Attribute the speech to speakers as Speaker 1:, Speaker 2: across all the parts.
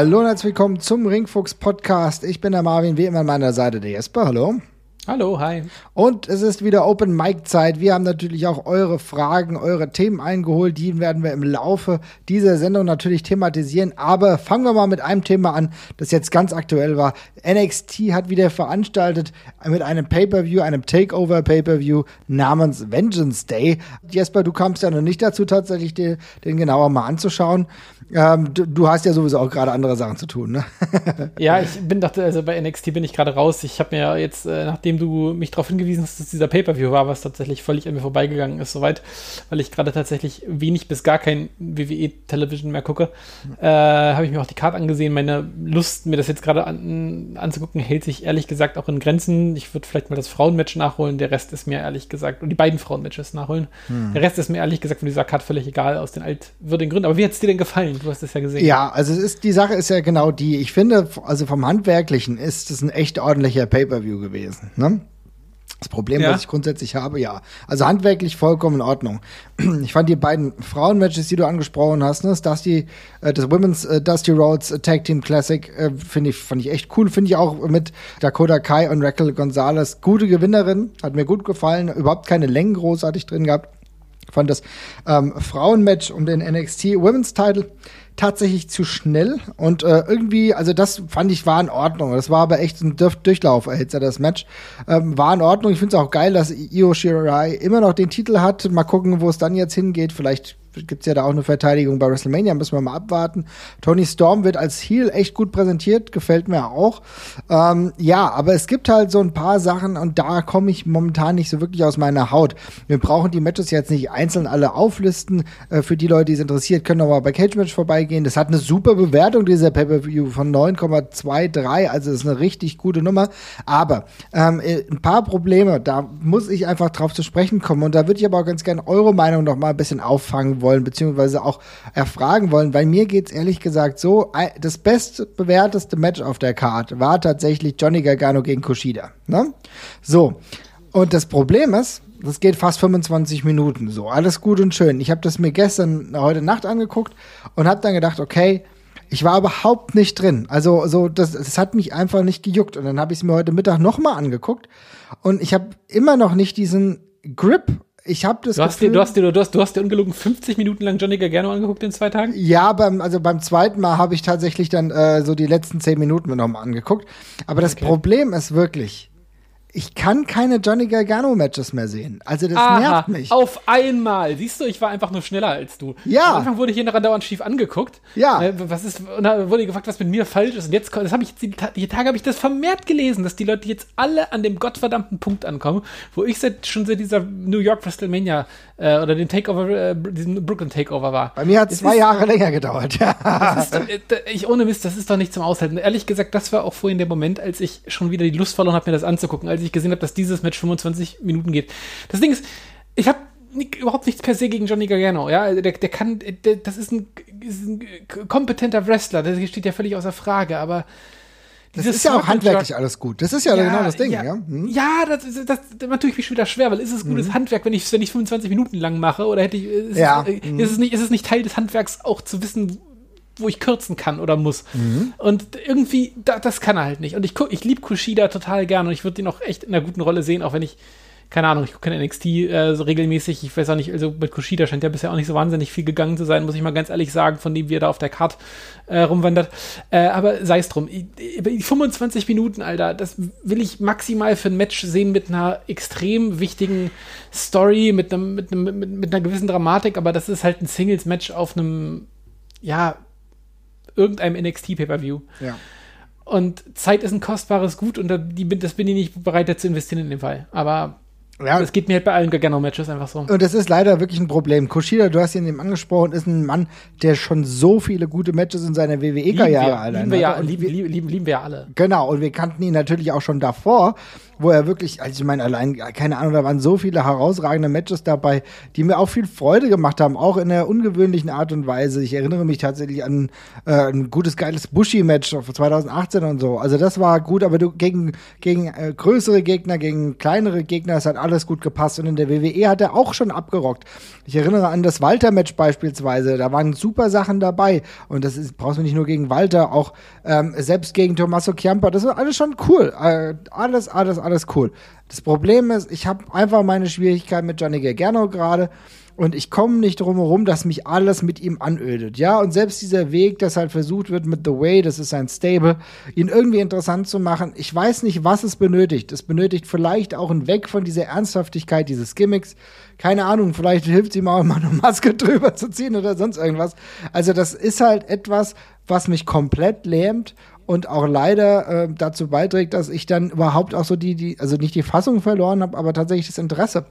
Speaker 1: Hallo und herzlich willkommen zum Ringfuchs Podcast. Ich bin der Marvin, wie immer an meiner Seite der Jesper. Hallo.
Speaker 2: Hallo, hi.
Speaker 1: Und es ist wieder Open Mic Zeit. Wir haben natürlich auch eure Fragen, eure Themen eingeholt. Die werden wir im Laufe dieser Sendung natürlich thematisieren. Aber fangen wir mal mit einem Thema an, das jetzt ganz aktuell war. NXT hat wieder veranstaltet mit einem Pay-per-View, einem Takeover Pay-per-View namens Vengeance Day. Jesper, du kamst ja noch nicht dazu, tatsächlich den, den genauer mal anzuschauen. Ähm, du, du, hast ja sowieso auch gerade andere Sachen zu tun, ne?
Speaker 2: ja, ich bin dachte, also bei NXT bin ich gerade raus. Ich habe mir jetzt, äh, nachdem du mich darauf hingewiesen hast, dass dieser Pay-Per-View war, was tatsächlich völlig an mir vorbeigegangen ist, soweit, weil ich gerade tatsächlich wenig bis gar kein WWE-Television mehr gucke, äh, habe ich mir auch die Karte angesehen. Meine Lust, mir das jetzt gerade an, anzugucken, hält sich ehrlich gesagt auch in Grenzen. Ich würde vielleicht mal das Frauenmatch nachholen, der Rest ist mir ehrlich gesagt, und die beiden Frauenmatches nachholen. Hm. Der Rest ist mir ehrlich gesagt von dieser Karte völlig egal, aus den altwürdigen Gründen. Aber wie hat es dir denn gefallen? Du hast es ja gesehen.
Speaker 1: Ja, also es ist, die Sache ist ja genau die. Ich finde, also vom Handwerklichen ist es ein echt ordentlicher Pay-Per-View gewesen. Ne? Das Problem, ja. was ich grundsätzlich habe, ja. Also handwerklich vollkommen in Ordnung. Ich fand die beiden Frauenmatches, die du angesprochen hast, ne, das Dusty, äh, das Women's äh, Dusty Roads Tag Team Classic, äh, finde ich, fand ich echt cool. Finde ich auch mit Dakota Kai und Raquel Gonzalez gute Gewinnerin. Hat mir gut gefallen. Überhaupt keine Längen großartig drin gehabt. Fand das ähm, Frauenmatch um den NXT Women's Title tatsächlich zu schnell und äh, irgendwie, also das fand ich war in Ordnung. Das war aber echt ein Durchlauferhitzer, das Match. Ähm, war in Ordnung. Ich finde es auch geil, dass Io Shirai immer noch den Titel hat. Mal gucken, wo es dann jetzt hingeht. Vielleicht gibt es ja da auch eine Verteidigung bei WrestleMania, müssen wir mal abwarten. Tony Storm wird als Heel echt gut präsentiert, gefällt mir auch. Ähm, ja, aber es gibt halt so ein paar Sachen und da komme ich momentan nicht so wirklich aus meiner Haut. Wir brauchen die Matches jetzt nicht einzeln alle auflisten. Äh, für die Leute, die es interessiert, können auch mal bei Cage Match vorbeigehen. Das hat eine super Bewertung, dieser Pay-Per-View von 9,23, also ist eine richtig gute Nummer. Aber ähm, äh, ein paar Probleme, da muss ich einfach drauf zu sprechen kommen und da würde ich aber auch ganz gerne eure Meinung noch mal ein bisschen auffangen wollen, beziehungsweise auch erfragen wollen, weil mir geht's ehrlich gesagt so, das bestbewerteste Match auf der Karte war tatsächlich Johnny Gargano gegen Kushida. Ne? So. Und das Problem ist, das geht fast 25 Minuten so. Alles gut und schön. Ich habe das mir gestern, heute Nacht angeguckt und habe dann gedacht, okay, ich war überhaupt nicht drin. Also so das, das hat mich einfach nicht gejuckt. Und dann habe ich es mir heute Mittag nochmal angeguckt und ich habe immer noch nicht diesen Grip ich habe das
Speaker 2: du hast, Gefühl, dir, du, hast dir, du, hast, du hast dir ungelogen 50 Minuten lang Johnny Gargano angeguckt in zwei Tagen?
Speaker 1: Ja, beim, also beim zweiten Mal habe ich tatsächlich dann äh, so die letzten 10 Minuten mir nochmal angeguckt. Aber das okay. Problem ist wirklich, ich kann keine Johnny Gargano Matches mehr sehen. Also das Aha, nervt mich.
Speaker 2: Auf einmal. Siehst du, ich war einfach nur schneller als du.
Speaker 1: Ja.
Speaker 2: Am Anfang wurde ich hier dauernd schief angeguckt.
Speaker 1: Ja.
Speaker 2: Äh, was ist, und da wurde gefragt, was mit mir falsch ist. Und jetzt, das habe ich, die, die Tage habe ich das vermehrt gelesen, dass die Leute jetzt alle an dem gottverdammten Punkt ankommen, wo ich seit, schon seit dieser New York WrestleMania äh, oder den Takeover, äh, diesen Brooklyn Takeover war.
Speaker 1: Bei mir hat es zwei ist, Jahre länger gedauert,
Speaker 2: ja. Ist, äh, ich, ohne Mist, das ist doch nicht zum Aushalten. Ehrlich gesagt, das war auch vorhin der Moment, als ich schon wieder die Lust verloren habe, mir das anzugucken, als ich gesehen habe, dass dieses Match 25 Minuten geht. Das Ding ist, ich habe überhaupt nichts per se gegen Johnny Gargano. Ja, der, der kann, der, das ist ein, ist ein kompetenter Wrestler. Das steht ja völlig außer Frage. Aber
Speaker 1: das ist ja auch handwerklich alles gut. Das ist ja, ja genau das Ding,
Speaker 2: ja.
Speaker 1: Ja,
Speaker 2: hm. ja das, das, das natürlich mich schon wieder schwer, weil ist es gutes mhm. Handwerk, wenn ich wenn ich 25 Minuten lang mache oder hätte ich ist, ja. es, mhm. ist es nicht ist es nicht Teil des Handwerks auch zu wissen, wo ich kürzen kann oder muss. Mhm. Und irgendwie da, das kann er halt nicht. Und ich ich liebe Kushida total gerne und ich würde ihn auch echt in einer guten Rolle sehen, auch wenn ich keine Ahnung, ich gucke NXT äh, so regelmäßig. Ich weiß auch nicht, also mit Kushida scheint ja bisher auch nicht so wahnsinnig viel gegangen zu sein, muss ich mal ganz ehrlich sagen, von dem, wie er da auf der Card äh, rumwandert. Äh, aber sei es drum. Die 25 Minuten, Alter, das will ich maximal für ein Match sehen mit einer extrem wichtigen Story, mit, einem, mit, einem, mit, mit einer gewissen Dramatik, aber das ist halt ein Singles-Match auf einem, ja, irgendeinem NXT-Pay-Per-View.
Speaker 1: Ja.
Speaker 2: Und Zeit ist ein kostbares Gut und das bin ich nicht bereit, dazu investieren in dem Fall. Aber Ja. Das geht mir halt bei allen Gargano-Matches einfach so.
Speaker 1: Und das ist leider wirklich ein Problem. Kushida, du hast ihn eben angesprochen, ist ein Mann, der schon so viele gute Matches in seiner WWE-Karriere
Speaker 2: lieben, wir, lieben, wir ja, lieben, lieben, lieben wir ja alle.
Speaker 1: Genau, und wir kannten ihn natürlich auch schon davor wo er wirklich, also ich meine, allein, keine Ahnung, da waren so viele herausragende Matches dabei, die mir auch viel Freude gemacht haben, auch in der ungewöhnlichen Art und Weise. Ich erinnere mich tatsächlich an äh, ein gutes, geiles Bushi-Match 2018 und so. Also das war gut, aber du gegen, gegen äh, größere Gegner, gegen kleinere Gegner, es hat alles gut gepasst. Und in der WWE hat er auch schon abgerockt. Ich erinnere an das Walter-Match beispielsweise, da waren super Sachen dabei. Und das ist, brauchst du nicht nur gegen Walter, auch ähm, selbst gegen Tommaso Chiampa, das ist alles schon cool. Äh, alles, alles, alles alles cool. Das Problem ist, ich habe einfach meine Schwierigkeit mit Johnny Gargano gerade und ich komme nicht drum herum, dass mich alles mit ihm anödet. Ja, und selbst dieser Weg, das halt versucht wird mit The Way, das ist ein Stable, ihn irgendwie interessant zu machen. Ich weiß nicht, was es benötigt. Es benötigt vielleicht auch ein Weg von dieser Ernsthaftigkeit dieses Gimmicks. Keine Ahnung, vielleicht hilft ihm auch mal eine Maske drüber zu ziehen oder sonst irgendwas. Also das ist halt etwas, was mich komplett lähmt und auch leider äh, dazu beiträgt, dass ich dann überhaupt auch so die, die, also nicht die Fassung verloren habe, aber tatsächlich das Interesse.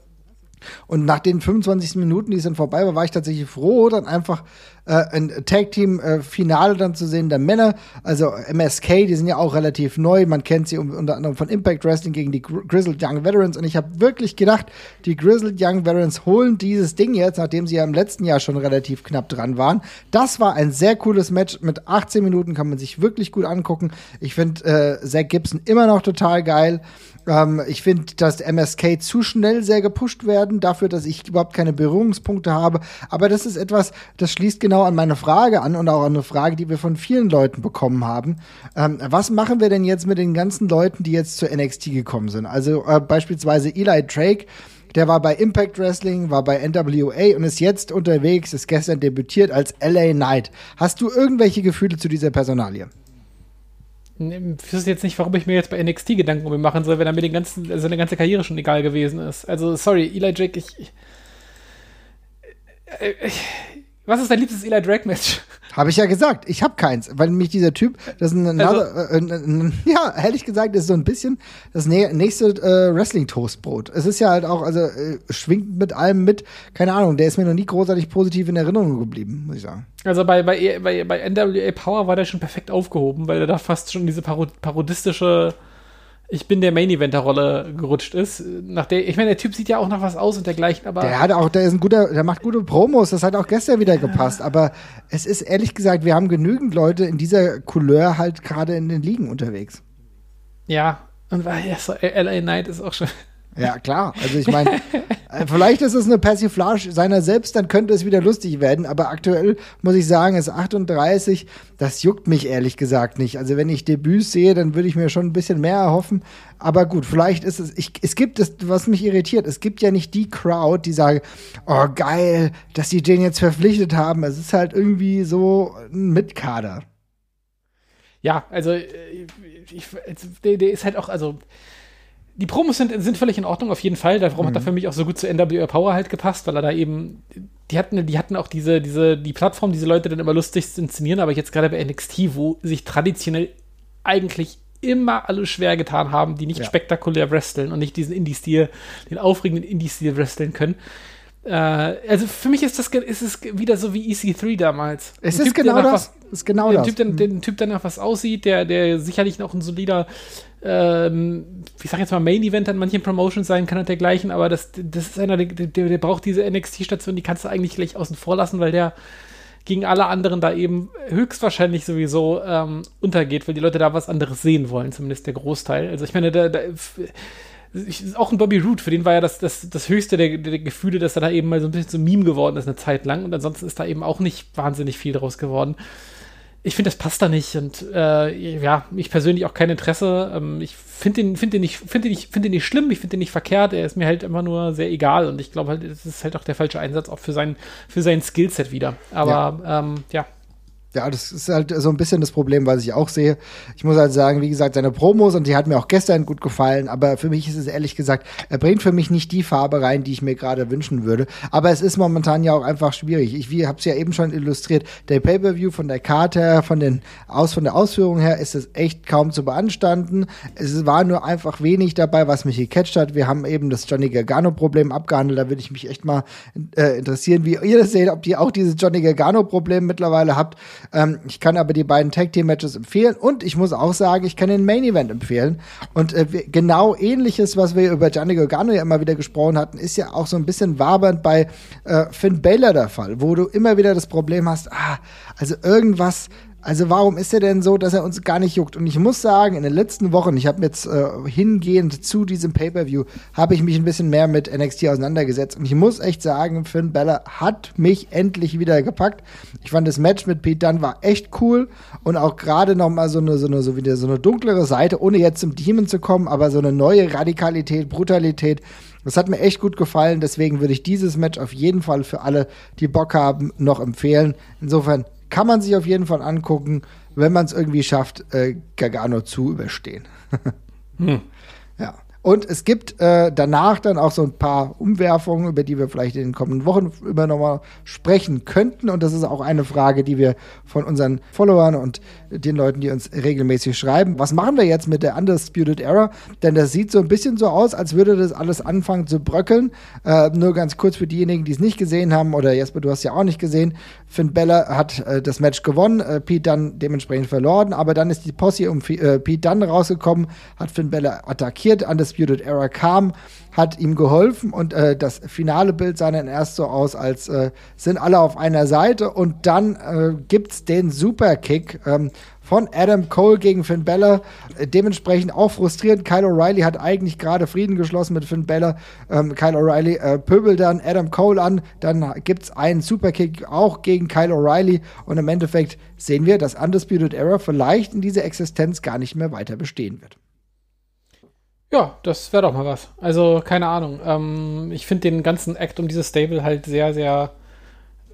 Speaker 1: Und nach den 25 Minuten, die es dann vorbei war, war ich tatsächlich froh, dann einfach äh, ein Tag-Team-Finale dann zu sehen der Männer. Also MSK, die sind ja auch relativ neu. Man kennt sie unter anderem von Impact Wrestling gegen die Grizzled Young Veterans. Und ich habe wirklich gedacht, die Grizzled Young Veterans holen dieses Ding jetzt, nachdem sie ja im letzten Jahr schon relativ knapp dran waren. Das war ein sehr cooles Match. Mit 18 Minuten kann man sich wirklich gut angucken. Ich finde äh, Zach Gibson immer noch total geil. Ähm, ich finde, dass MSK zu schnell sehr gepusht werden, dafür, dass ich überhaupt keine Berührungspunkte habe. Aber das ist etwas, das schließt genau an meine Frage an und auch an eine Frage, die wir von vielen Leuten bekommen haben. Ähm, was machen wir denn jetzt mit den ganzen Leuten, die jetzt zur NXT gekommen sind? Also äh, beispielsweise Eli Drake. Der war bei Impact Wrestling, war bei NWA und ist jetzt unterwegs, ist gestern debütiert als LA Knight. Hast du irgendwelche Gefühle zu dieser Personalie?
Speaker 2: Ich wüsste jetzt nicht, warum ich mir jetzt bei NXT Gedanken um ihn machen soll, wenn er mir den ganzen, seine ganze Karriere schon egal gewesen ist. Also, sorry, Eli Drake, ich, ich, ich was ist dein liebstes Eli Drake Match?
Speaker 1: Habe ich ja gesagt. Ich habe keins, weil mich dieser Typ, das ist ein, also, äh, äh, äh, ja, ehrlich gesagt, ist so ein bisschen das nächste äh, Wrestling-Toastbrot. Es ist ja halt auch, also äh, schwingt mit allem mit. Keine Ahnung, der ist mir noch nie großartig positiv in Erinnerung geblieben, muss ich sagen.
Speaker 2: Also bei, bei, bei, bei NWA Power war der schon perfekt aufgehoben, weil er da fast schon diese parodistische ich bin der Main Eventer Rolle gerutscht ist. Nach der, ich meine, der Typ sieht ja auch nach was aus und dergleichen, aber.
Speaker 1: Der hat auch, der ist ein guter, der macht gute Promos, das hat auch gestern wieder gepasst. Aber es ist ehrlich gesagt, wir haben genügend Leute in dieser Couleur halt gerade in den Ligen unterwegs.
Speaker 2: Ja, und weil ja, so LA Knight ist auch schon.
Speaker 1: Ja, klar. Also ich meine, äh, vielleicht ist es eine Persiflage seiner selbst, dann könnte es wieder lustig werden. Aber aktuell muss ich sagen, ist 38. Das juckt mich ehrlich gesagt nicht. Also wenn ich Debüts sehe, dann würde ich mir schon ein bisschen mehr erhoffen. Aber gut, vielleicht ist es, ich, es gibt es, was mich irritiert, es gibt ja nicht die Crowd, die sagen, oh geil, dass die den jetzt verpflichtet haben. Es ist halt irgendwie so ein Mitkader.
Speaker 2: Ja, also äh, ich, der, der ist halt auch, also die Promos sind, sind völlig in Ordnung, auf jeden Fall. Darum mhm. hat er für mich auch so gut zu NWA Power halt gepasst, weil er da eben, die hatten, die hatten auch diese, diese, die Plattform, diese Leute dann immer lustig inszenieren, aber jetzt gerade bei NXT, wo sich traditionell eigentlich immer alle schwer getan haben, die nicht ja. spektakulär wresteln und nicht diesen Indie-Stil, den aufregenden Indie-Stil wresteln können. Äh, also für mich ist das ist es wieder so wie EC3 damals.
Speaker 1: Es ist typ, genau das. Was, ist genau
Speaker 2: das. Typ, der, der Typ, der nach was aussieht, der, der sicherlich noch ein solider ähm, ich sag jetzt mal Main Event an manchen Promotions sein kann und dergleichen, aber das, das ist einer, der, der, braucht diese NXT-Station, die kannst du eigentlich gleich außen vor lassen, weil der gegen alle anderen da eben höchstwahrscheinlich sowieso ähm, untergeht, weil die Leute da was anderes sehen wollen, zumindest der Großteil. Also ich meine, da, da ich, auch ein Bobby Root, für den war ja das, das, das höchste der, der Gefühle, dass er da eben mal so ein bisschen zum Meme geworden ist eine Zeit lang und ansonsten ist da eben auch nicht wahnsinnig viel draus geworden ich finde, das passt da nicht. Und äh, ja, ich persönlich auch kein Interesse. Ähm, ich finde den, find den, nicht, find den, nicht, find den nicht schlimm, ich finde den nicht verkehrt. Er ist mir halt immer nur sehr egal. Und ich glaube halt, es ist halt auch der falsche Einsatz auch für sein, für sein Skillset wieder. Aber ja. Ähm, ja.
Speaker 1: Ja, das ist halt so ein bisschen das Problem, was ich auch sehe. Ich muss halt sagen, wie gesagt, seine Promos und die hat mir auch gestern gut gefallen, aber für mich ist es ehrlich gesagt, er bringt für mich nicht die Farbe rein, die ich mir gerade wünschen würde. Aber es ist momentan ja auch einfach schwierig. Ich wie hab's ja eben schon illustriert, der Pay-per-View von der Karte her, von den aus von der Ausführung her ist es echt kaum zu beanstanden. Es war nur einfach wenig dabei, was mich gecatcht hat. Wir haben eben das Johnny Gargano Problem abgehandelt, da würde ich mich echt mal äh, interessieren, wie ihr das seht, ob ihr auch dieses Johnny Gargano Problem mittlerweile habt. Ähm, ich kann aber die beiden Tag Team Matches empfehlen und ich muss auch sagen, ich kann den Main Event empfehlen. Und äh, genau ähnliches, was wir über Gianni Gargano ja immer wieder gesprochen hatten, ist ja auch so ein bisschen wabernd bei äh, Finn Baylor der Fall, wo du immer wieder das Problem hast, ah, also irgendwas also warum ist er denn so, dass er uns gar nicht juckt? Und ich muss sagen, in den letzten Wochen, ich habe jetzt äh, hingehend zu diesem Pay-per-View, habe ich mich ein bisschen mehr mit NXT auseinandergesetzt. Und ich muss echt sagen, Finn Bella hat mich endlich wieder gepackt. Ich fand das Match mit Pete Dunne war echt cool und auch gerade noch mal so eine so eine so wieder so eine dunklere Seite, ohne jetzt zum Demon zu kommen, aber so eine neue Radikalität, Brutalität. Das hat mir echt gut gefallen. Deswegen würde ich dieses Match auf jeden Fall für alle, die Bock haben, noch empfehlen. Insofern kann man sich auf jeden Fall angucken, wenn man es irgendwie schafft, äh, Gargano zu überstehen. hm. Und es gibt äh, danach dann auch so ein paar Umwerfungen, über die wir vielleicht in den kommenden Wochen immer nochmal sprechen könnten. Und das ist auch eine Frage, die wir von unseren Followern und den Leuten, die uns regelmäßig schreiben. Was machen wir jetzt mit der Undisputed Era? Denn das sieht so ein bisschen so aus, als würde das alles anfangen zu bröckeln. Äh, nur ganz kurz für diejenigen, die es nicht gesehen haben, oder Jesper, du hast ja auch nicht gesehen. Finn Bella hat äh, das Match gewonnen, äh, Pete dann dementsprechend verloren, aber dann ist die Posse um äh, Pete dann rausgekommen, hat Finn Bella attackiert, Undisputed Era kam, hat ihm geholfen und äh, das finale Bild sah dann erst so aus, als äh, sind alle auf einer Seite und dann äh, gibt's den Superkick ähm, von Adam Cole gegen Finn Balor. Äh, dementsprechend auch frustrierend. Kyle O'Reilly hat eigentlich gerade Frieden geschlossen mit Finn Balor. Ähm, Kyle O'Reilly äh, pöbelt dann Adam Cole an. Dann gibt's einen Superkick auch gegen Kyle O'Reilly und im Endeffekt sehen wir, dass Undisputed Era vielleicht in dieser Existenz gar nicht mehr weiter bestehen wird.
Speaker 2: Ja, das wäre doch mal was. Also, keine Ahnung. Ähm, ich finde den ganzen Act um dieses Stable halt sehr, sehr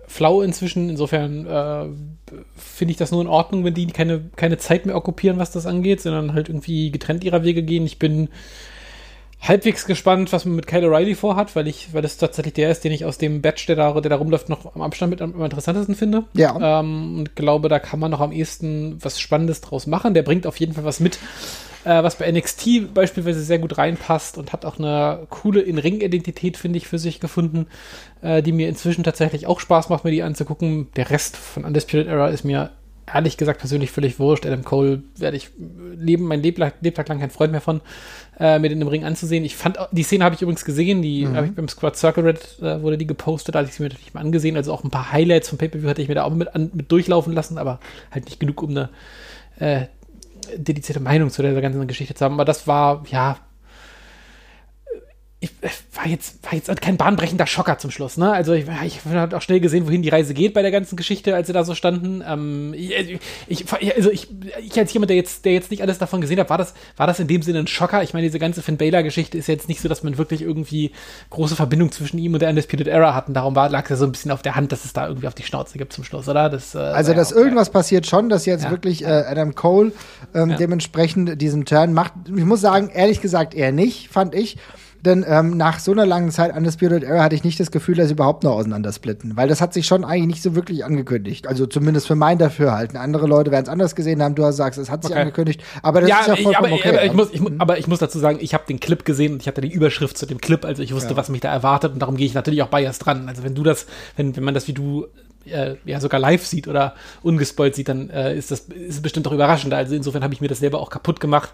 Speaker 2: flau inzwischen. Insofern äh, finde ich das nur in Ordnung, wenn die keine, keine Zeit mehr okkupieren, was das angeht, sondern halt irgendwie getrennt ihrer Wege gehen. Ich bin halbwegs gespannt, was man mit Kyle O'Reilly vorhat, weil ich, weil das tatsächlich der ist, den ich aus dem Batch, der da, der da rumläuft, noch am Abstand mit am, interessantesten finde. Ja. Ähm, und glaube, da kann man noch am ehesten was Spannendes draus machen. Der bringt auf jeden Fall was mit, äh, was bei NXT beispielsweise sehr gut reinpasst und hat auch eine coole In-Ring-Identität, finde ich, für sich gefunden, äh, die mir inzwischen tatsächlich auch Spaß macht, mir die anzugucken. Der Rest von Undisputed Era ist mir ehrlich gesagt persönlich völlig wurscht. Adam Cole werde ich leben, mein Lebtag, Lebtag lang kein Freund mehr von, äh, mir den im Ring anzusehen. Ich fand, die Szene habe ich übrigens gesehen, die mhm. habe ich beim Squad Circle Red, äh, wurde die gepostet, da hatte ich sie mir natürlich mal angesehen. Also auch ein paar Highlights vom Pay-Per-View hatte ich mir da auch mit, an, mit durchlaufen lassen, aber halt nicht genug, um eine äh, dedizierte Meinung zu der ganzen Geschichte zu haben. Aber das war, ja, ich war jetzt, war jetzt kein bahnbrechender Schocker zum Schluss, ne? Also ich, ich habe auch schnell gesehen, wohin die Reise geht bei der ganzen Geschichte, als sie da so standen. Ähm, ich, ich, also ich, ich als jemand, der jetzt, der jetzt nicht alles davon gesehen hat, war das, war das in dem Sinne ein Schocker. Ich meine, diese ganze Finn Baylor-Geschichte ist jetzt nicht so, dass man wirklich irgendwie große Verbindung zwischen ihm und der Undisputed Era hatten. Darum war, lag es ja so ein bisschen auf der Hand, dass es da irgendwie auf die Schnauze gibt zum Schluss, oder? Das,
Speaker 1: äh, also, dass ja irgendwas passiert schon, dass jetzt ja. wirklich äh, Adam Cole ähm, ja. dementsprechend diesen Turn macht. Ich muss sagen, ehrlich gesagt, eher nicht, fand ich. Denn ähm, nach so einer langen Zeit Undisputed Era hatte ich nicht das Gefühl, dass sie überhaupt noch auseinandersplitten. Weil das hat sich schon eigentlich nicht so wirklich angekündigt. Also zumindest für mein Dafürhalten. Andere Leute werden es anders gesehen haben. Du sagst, es hat sich okay. angekündigt. Aber das ja, ist ja vollkommen
Speaker 2: aber,
Speaker 1: okay.
Speaker 2: Aber ich, muss, ich, aber ich muss dazu sagen, ich habe den Clip gesehen und ich hatte die Überschrift zu dem Clip. Also ich wusste, ja. was mich da erwartet. Und darum gehe ich natürlich auch biased dran. Also wenn du das, wenn, wenn man das wie du äh, ja sogar live sieht oder ungespoilt sieht, dann äh, ist das ist bestimmt doch überraschend. Also insofern habe ich mir das selber auch kaputt gemacht.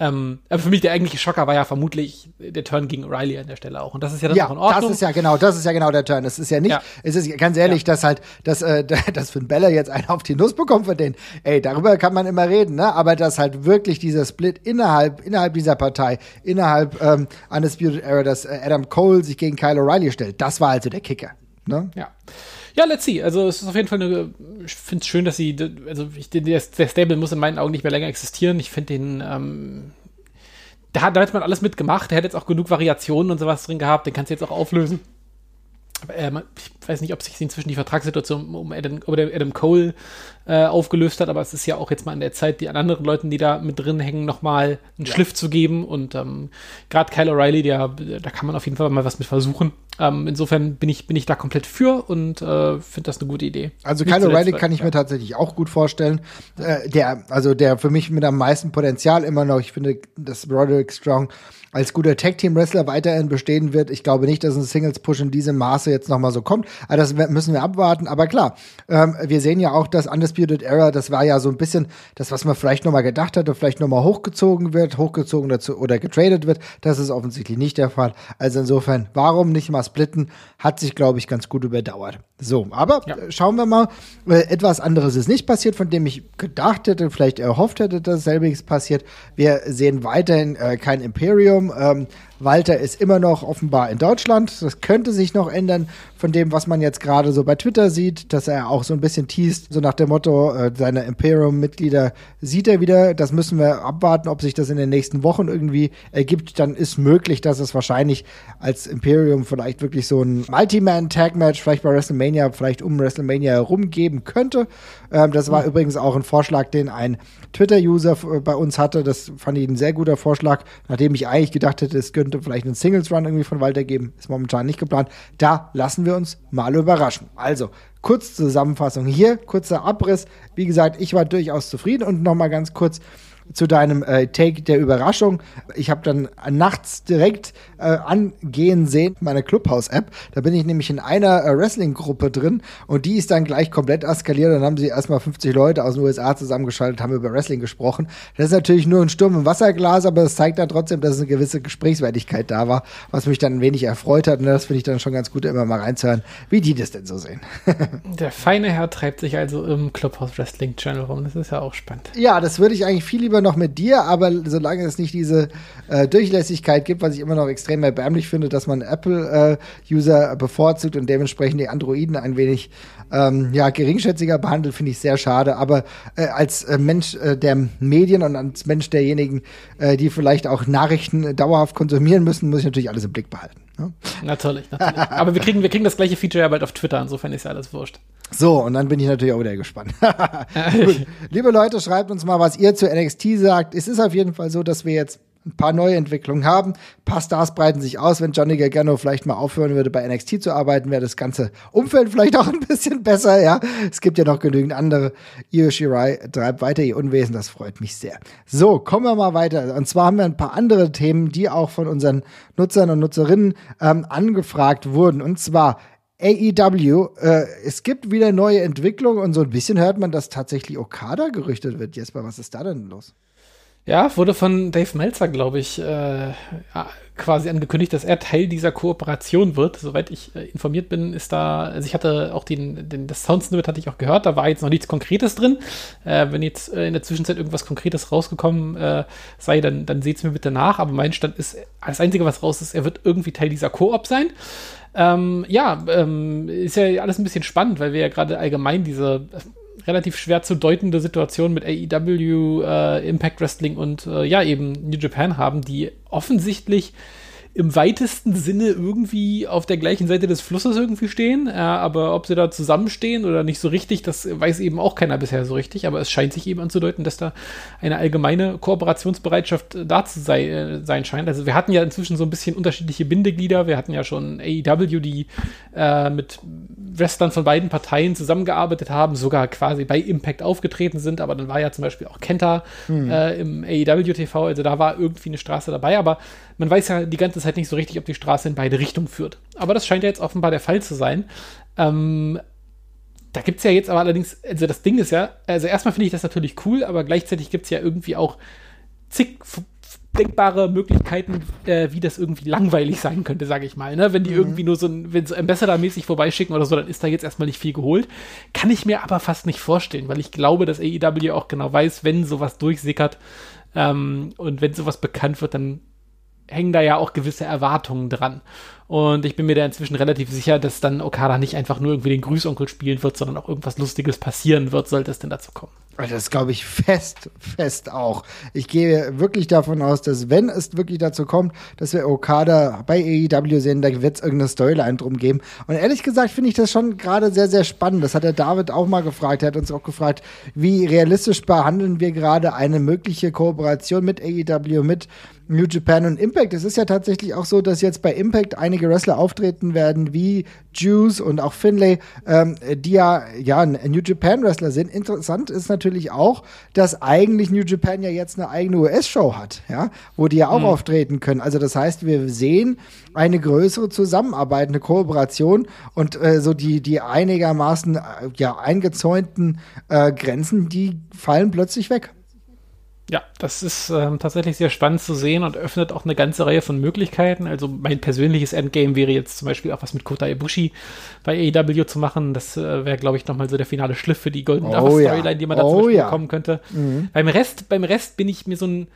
Speaker 2: Ähm, aber für mich der eigentliche Schocker war ja vermutlich der Turn gegen Riley an der Stelle auch. Und das ist ja dann
Speaker 1: ja,
Speaker 2: auch in
Speaker 1: Ordnung. Das ist ja genau, das ist ja genau der Turn. Es ist ja nicht, ja. es ist ganz ehrlich, ja. dass halt, dass, äh, dass Finn Bella jetzt einen auf die Nuss bekommt von denen. Ey, darüber kann man immer reden, ne? Aber dass halt wirklich dieser Split innerhalb, innerhalb dieser Partei, innerhalb ähm, Undisputed Era, dass äh, Adam Cole sich gegen Kyle O'Reilly stellt, das war also der Kicker. Ne?
Speaker 2: Ja. Ja, let's see. Also es ist auf jeden Fall eine. Ich finde es schön, dass sie. Also ich, der, der Stable muss in meinen Augen nicht mehr länger existieren. Ich finde den. Ähm, da, hat, da hat man alles mitgemacht. Der hat jetzt auch genug Variationen und sowas drin gehabt. Den kannst du jetzt auch auflösen. Aber, äh, ich weiß nicht, ob sich inzwischen die Vertragssituation um Adam, um Adam Cole äh, aufgelöst hat, aber es ist ja auch jetzt mal an der Zeit, die anderen Leuten, die da mit drin hängen, nochmal einen ja. Schliff zu geben. Und ähm, gerade Kyle O'Reilly, der, da kann man auf jeden Fall mal was mit versuchen. Ähm, insofern bin ich, bin ich da komplett für und äh, finde das eine gute Idee.
Speaker 1: Also Kyle O'Reilly kann ich ja. mir tatsächlich auch gut vorstellen. Äh, der, also der für mich mit am meisten Potenzial immer noch, ich finde, dass Roderick Strong als guter Tag-Team-Wrestler weiterhin bestehen wird. Ich glaube nicht, dass ein Singles-Push in diesem Maße jetzt nochmal so kommt. Aber das müssen wir abwarten. Aber klar, ähm, wir sehen ja auch, dass Undisputed Era, das war ja so ein bisschen das, was man vielleicht nochmal gedacht hatte, vielleicht nochmal hochgezogen wird, hochgezogen dazu oder getradet wird. Das ist offensichtlich nicht der Fall. Also insofern, warum nicht mal splitten? Hat sich, glaube ich, ganz gut überdauert. So, aber ja. schauen wir mal. Äh, etwas anderes ist nicht passiert, von dem ich gedacht hätte, vielleicht erhofft hätte, dass selbiges passiert. Wir sehen weiterhin äh, kein Imperium. Ähm, Walter ist immer noch offenbar in Deutschland. Das könnte sich noch ändern von dem, was man jetzt gerade so bei Twitter sieht, dass er auch so ein bisschen teast, so nach dem Motto, äh, seine Imperium-Mitglieder sieht er wieder. Das müssen wir abwarten, ob sich das in den nächsten Wochen irgendwie ergibt. Dann ist möglich, dass es wahrscheinlich als Imperium vielleicht wirklich so ein Multi-Man-Tag-Match, vielleicht bei WrestleMania, vielleicht um WrestleMania herum geben könnte. Ähm, das war mhm. übrigens auch ein Vorschlag, den ein Twitter-User bei uns hatte. Das fand ich ein sehr guter Vorschlag, nachdem ich eigentlich gedacht hätte, es könnte vielleicht einen Singles-Run irgendwie von Walter geben. Ist momentan nicht geplant. Da lassen wir uns mal überraschen. Also, kurz Zusammenfassung hier, kurzer Abriss. Wie gesagt, ich war durchaus zufrieden und nochmal ganz kurz zu deinem äh, Take der Überraschung. Ich habe dann nachts direkt äh, angehen sehen, meine Clubhouse-App. Da bin ich nämlich in einer äh, Wrestling-Gruppe drin und die ist dann gleich komplett eskaliert. Dann haben sie erstmal 50 Leute aus den USA zusammengeschaltet, haben über Wrestling gesprochen. Das ist natürlich nur ein Sturm im Wasserglas, aber es zeigt dann trotzdem, dass eine gewisse Gesprächswertigkeit da war, was mich dann ein wenig erfreut hat. Und das finde ich dann schon ganz gut, immer mal reinzuhören, wie die das denn so sehen.
Speaker 2: Der feine Herr treibt sich also im Clubhouse Wrestling Channel rum. Das ist ja auch spannend.
Speaker 1: Ja, das würde ich eigentlich viel lieber noch mit dir, aber solange es nicht diese äh, Durchlässigkeit gibt, was ich immer noch extrem erbärmlich finde, dass man Apple-User äh, bevorzugt und dementsprechend die Androiden ein wenig ähm, ja, geringschätziger behandelt, finde ich sehr schade. Aber äh, als äh, Mensch äh, der Medien und als Mensch derjenigen, äh, die vielleicht auch Nachrichten dauerhaft konsumieren müssen, muss ich natürlich alles im Blick behalten.
Speaker 2: Ne? Natürlich, natürlich. Aber wir kriegen, wir kriegen das gleiche Feature ja bald auf Twitter, insofern ist ja alles wurscht.
Speaker 1: So, und dann bin ich natürlich auch wieder gespannt. Liebe Leute, schreibt uns mal, was ihr zu NXT sagt. Es ist auf jeden Fall so, dass wir jetzt ein paar neue Entwicklungen haben. Ein paar Stars breiten sich aus. Wenn Johnny Gargano vielleicht mal aufhören würde, bei NXT zu arbeiten, wäre das ganze Umfeld vielleicht auch ein bisschen besser, ja. Es gibt ja noch genügend andere. Io Shirai treibt weiter ihr Unwesen, das freut mich sehr. So, kommen wir mal weiter. Und zwar haben wir ein paar andere Themen, die auch von unseren Nutzern und Nutzerinnen ähm, angefragt wurden. Und zwar AEW, äh, es gibt wieder neue Entwicklungen und so ein bisschen hört man, dass tatsächlich Okada gerüchtet wird. Jesper, was ist da denn los?
Speaker 2: Ja, wurde von Dave Meltzer, glaube ich, äh, quasi angekündigt, dass er Teil dieser Kooperation wird. Soweit ich äh, informiert bin, ist da, also ich hatte auch den, den das Soundsnippet hatte ich auch gehört, da war jetzt noch nichts Konkretes drin. Äh, wenn jetzt äh, in der Zwischenzeit irgendwas Konkretes rausgekommen äh, sei, dann, dann seht es mir bitte nach. Aber mein Stand ist, das Einzige, was raus ist, er wird irgendwie Teil dieser Koop sein. Ähm, ja, ähm, ist ja alles ein bisschen spannend, weil wir ja gerade allgemein diese relativ schwer zu deutende Situation mit AEW, äh, Impact Wrestling und äh, ja, eben New Japan haben, die offensichtlich im weitesten Sinne irgendwie auf der gleichen Seite des Flusses irgendwie stehen. Äh, aber ob sie da zusammenstehen oder nicht so richtig, das weiß eben auch keiner bisher so richtig. Aber es scheint sich eben anzudeuten, dass da eine allgemeine Kooperationsbereitschaft da zu sei, äh, sein scheint. Also wir hatten ja inzwischen so ein bisschen unterschiedliche Bindeglieder. Wir hatten ja schon AEW, die äh, mit Wrestlern von beiden Parteien zusammengearbeitet haben, sogar quasi bei Impact aufgetreten sind. Aber dann war ja zum Beispiel auch Kenta hm. äh, im AEW TV. Also da war irgendwie eine Straße dabei. Aber man weiß ja die ganze Zeit nicht so richtig, ob die Straße in beide Richtungen führt. Aber das scheint ja jetzt offenbar der Fall zu sein. Ähm, da gibt es ja jetzt aber allerdings, also das Ding ist ja, also erstmal finde ich das natürlich cool, aber gleichzeitig gibt es ja irgendwie auch zig denkbare Möglichkeiten, äh, wie das irgendwie langweilig sein könnte, sage ich mal. Ne? Wenn die mhm. irgendwie nur so ein, wenn so Ambassador-mäßig vorbeischicken oder so, dann ist da jetzt erstmal nicht viel geholt. Kann ich mir aber fast nicht vorstellen, weil ich glaube, dass AEW auch genau weiß, wenn sowas durchsickert ähm, und wenn sowas bekannt wird, dann hängen da ja auch gewisse Erwartungen dran. Und ich bin mir da inzwischen relativ sicher, dass dann Okada nicht einfach nur irgendwie den Grüßonkel spielen wird, sondern auch irgendwas Lustiges passieren wird, sollte es denn dazu kommen.
Speaker 1: Das glaube ich fest, fest auch. Ich gehe wirklich davon aus, dass wenn es wirklich dazu kommt, dass wir Okada bei AEW sehen, da wird es irgendeine Storyline drum geben. Und ehrlich gesagt finde ich das schon gerade sehr, sehr spannend. Das hat der David auch mal gefragt. Er hat uns auch gefragt, wie realistisch behandeln wir gerade eine mögliche Kooperation mit AEW, mit New Japan und Impact. Es ist ja tatsächlich auch so, dass jetzt bei Impact einige Wrestler auftreten werden, wie Juice und auch Finlay, ähm, die ja, ja New Japan Wrestler sind. Interessant ist natürlich auch, dass eigentlich New Japan ja jetzt eine eigene US-Show hat, ja, wo die ja auch mhm. auftreten können. Also das heißt, wir sehen eine größere Zusammenarbeit, eine Kooperation und äh, so die, die einigermaßen äh, ja, eingezäunten äh, Grenzen, die fallen plötzlich weg.
Speaker 2: Ja, das ist ähm, tatsächlich sehr spannend zu sehen und öffnet auch eine ganze Reihe von Möglichkeiten. Also mein persönliches Endgame wäre jetzt zum Beispiel auch was mit Kota Ibushi bei AEW zu machen. Das äh, wäre, glaube ich, nochmal so der finale Schliff für die Golden oh, Dawn Storyline, ja. die man da oh, zum Beispiel ja. bekommen könnte. Mhm. Beim Rest, beim Rest bin ich mir so ein,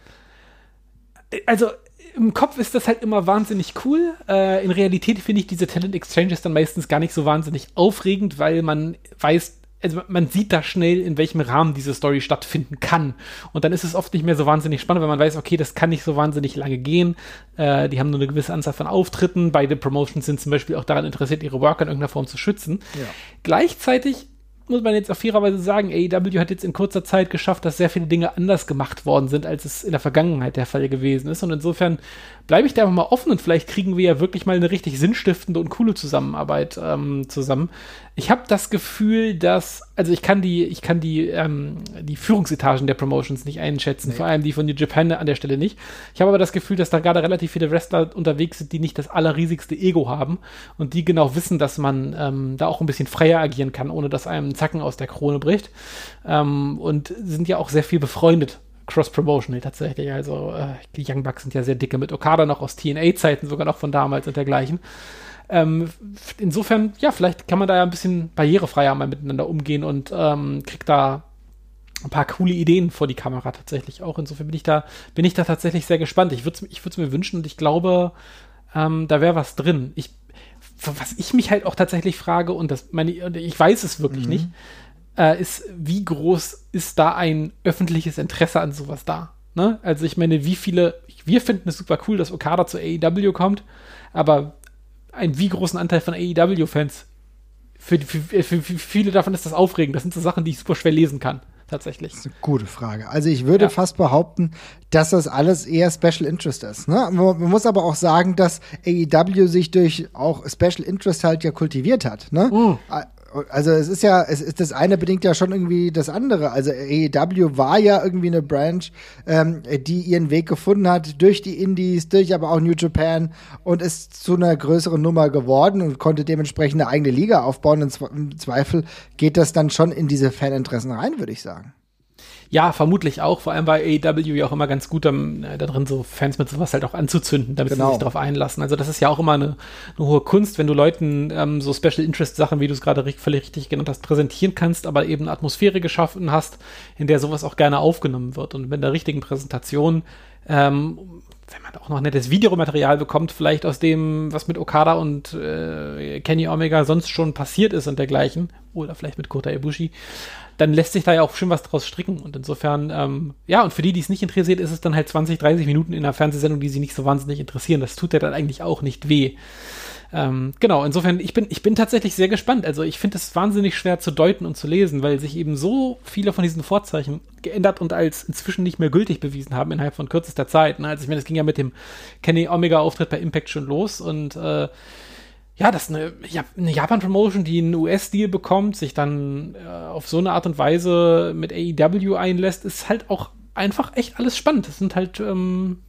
Speaker 2: also im Kopf ist das halt immer wahnsinnig cool. Äh, in Realität finde ich diese Talent Exchanges dann meistens gar nicht so wahnsinnig aufregend, weil man weiß, also man sieht da schnell, in welchem Rahmen diese Story stattfinden kann. Und dann ist es oft nicht mehr so wahnsinnig spannend, weil man weiß, okay, das kann nicht so wahnsinnig lange gehen. Äh, die haben nur eine gewisse Anzahl von Auftritten. Beide Promotions sind zum Beispiel auch daran interessiert, ihre Worker in irgendeiner Form zu schützen. Ja. Gleichzeitig muss man jetzt auf fairerweise sagen, AEW hat jetzt in kurzer Zeit geschafft, dass sehr viele Dinge anders gemacht worden sind, als es in der Vergangenheit der Fall gewesen ist. Und insofern bleibe ich da einfach mal offen und vielleicht kriegen wir ja wirklich mal eine richtig sinnstiftende und coole Zusammenarbeit ähm, zusammen. Ich habe das Gefühl, dass, also ich kann die, ich kann die, ähm, die Führungsetagen der Promotions nicht einschätzen, nee. vor allem die von New Japan an der Stelle nicht. Ich habe aber das Gefühl, dass da gerade relativ viele Wrestler unterwegs sind, die nicht das allerriesigste Ego haben und die genau wissen, dass man ähm, da auch ein bisschen freier agieren kann, ohne dass einem Zacken aus der Krone bricht. Ähm, und sind ja auch sehr viel befreundet Cross-Promotional tatsächlich. Also äh, die Young Bucks sind ja sehr dicke mit Okada noch aus TNA-Zeiten, sogar noch von damals und dergleichen. Ähm, insofern, ja, vielleicht kann man da ja ein bisschen barrierefreier mal miteinander umgehen und ähm, kriegt da ein paar coole Ideen vor die Kamera tatsächlich auch. Insofern bin ich da, bin ich da tatsächlich sehr gespannt. Ich würde es ich mir wünschen und ich glaube, ähm, da wäre was drin. Ich, was ich mich halt auch tatsächlich frage, und das meine ich weiß es wirklich mhm. nicht, äh, ist, wie groß ist da ein öffentliches Interesse an sowas da? Ne? Also ich meine, wie viele, wir finden es super cool, dass Okada zu AEW kommt, aber ein wie großen Anteil von AEW-Fans, für, für, für, für, viele davon ist das aufregend. Das sind so Sachen, die ich super schwer lesen kann. Tatsächlich. Das ist
Speaker 1: eine gute Frage. Also ich würde ja. fast behaupten, dass das alles eher Special Interest ist. Ne? Man muss aber auch sagen, dass AEW sich durch auch Special Interest halt ja kultiviert hat. Ne? Uh also es ist ja, es ist das eine bedingt ja schon irgendwie das andere. Also AEW war ja irgendwie eine Branch, ähm, die ihren Weg gefunden hat durch die Indies, durch aber auch New Japan und ist zu einer größeren Nummer geworden und konnte dementsprechend eine eigene Liga aufbauen. Im Zweifel geht das dann schon in diese Faninteressen rein, würde ich sagen.
Speaker 2: Ja, vermutlich auch. Vor allem bei AEW ja auch immer ganz gut ähm, da drin, so Fans mit sowas halt auch anzuzünden, damit genau. sie sich darauf einlassen. Also das ist ja auch immer eine, eine hohe Kunst, wenn du Leuten ähm, so Special Interest Sachen, wie du es gerade völlig richtig genannt hast, präsentieren kannst, aber eben eine Atmosphäre geschaffen hast, in der sowas auch gerne aufgenommen wird. Und mit der richtigen Präsentation ähm, wenn man auch noch nettes Videomaterial bekommt, vielleicht aus dem, was mit Okada und äh, Kenny Omega sonst schon passiert ist und dergleichen, oder vielleicht mit Kota Ibushi, dann lässt sich da ja auch schön was draus stricken. Und insofern, ähm, ja, und für die, die es nicht interessiert, ist es dann halt 20, 30 Minuten in einer Fernsehsendung, die sie nicht so wahnsinnig interessieren. Das tut ja dann eigentlich auch nicht weh. Ähm, genau, insofern, ich bin, ich bin tatsächlich sehr gespannt. Also ich finde es wahnsinnig schwer zu deuten und zu lesen, weil sich eben so viele von diesen Vorzeichen geändert und als inzwischen nicht mehr gültig bewiesen haben innerhalb von kürzester Zeit. Ne? Also ich meine, es ging ja mit dem Kenny Omega-Auftritt bei Impact schon los und äh, ja, dass eine, eine Japan-Promotion, die einen US-Deal bekommt, sich dann äh, auf so eine Art und Weise mit AEW einlässt, ist halt auch einfach echt alles spannend. Das sind halt ähm,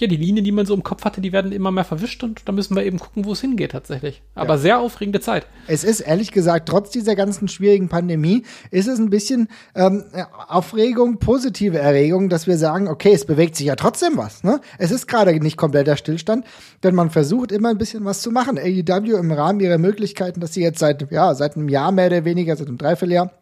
Speaker 2: ja, die Linien, die man so im Kopf hatte, die werden immer mehr verwischt und da müssen wir eben gucken, wo es hingeht tatsächlich. Aber ja. sehr aufregende Zeit.
Speaker 1: Es ist ehrlich gesagt, trotz dieser ganzen schwierigen Pandemie, ist es ein bisschen ähm, Aufregung, positive Erregung, dass wir sagen, okay, es bewegt sich ja trotzdem was. Ne? Es ist gerade nicht kompletter Stillstand, denn man versucht immer ein bisschen was zu machen. AEW im Rahmen ihrer Möglichkeiten, dass sie jetzt seit, ja, seit einem Jahr mehr oder weniger, seit einem Dreivierteljahr,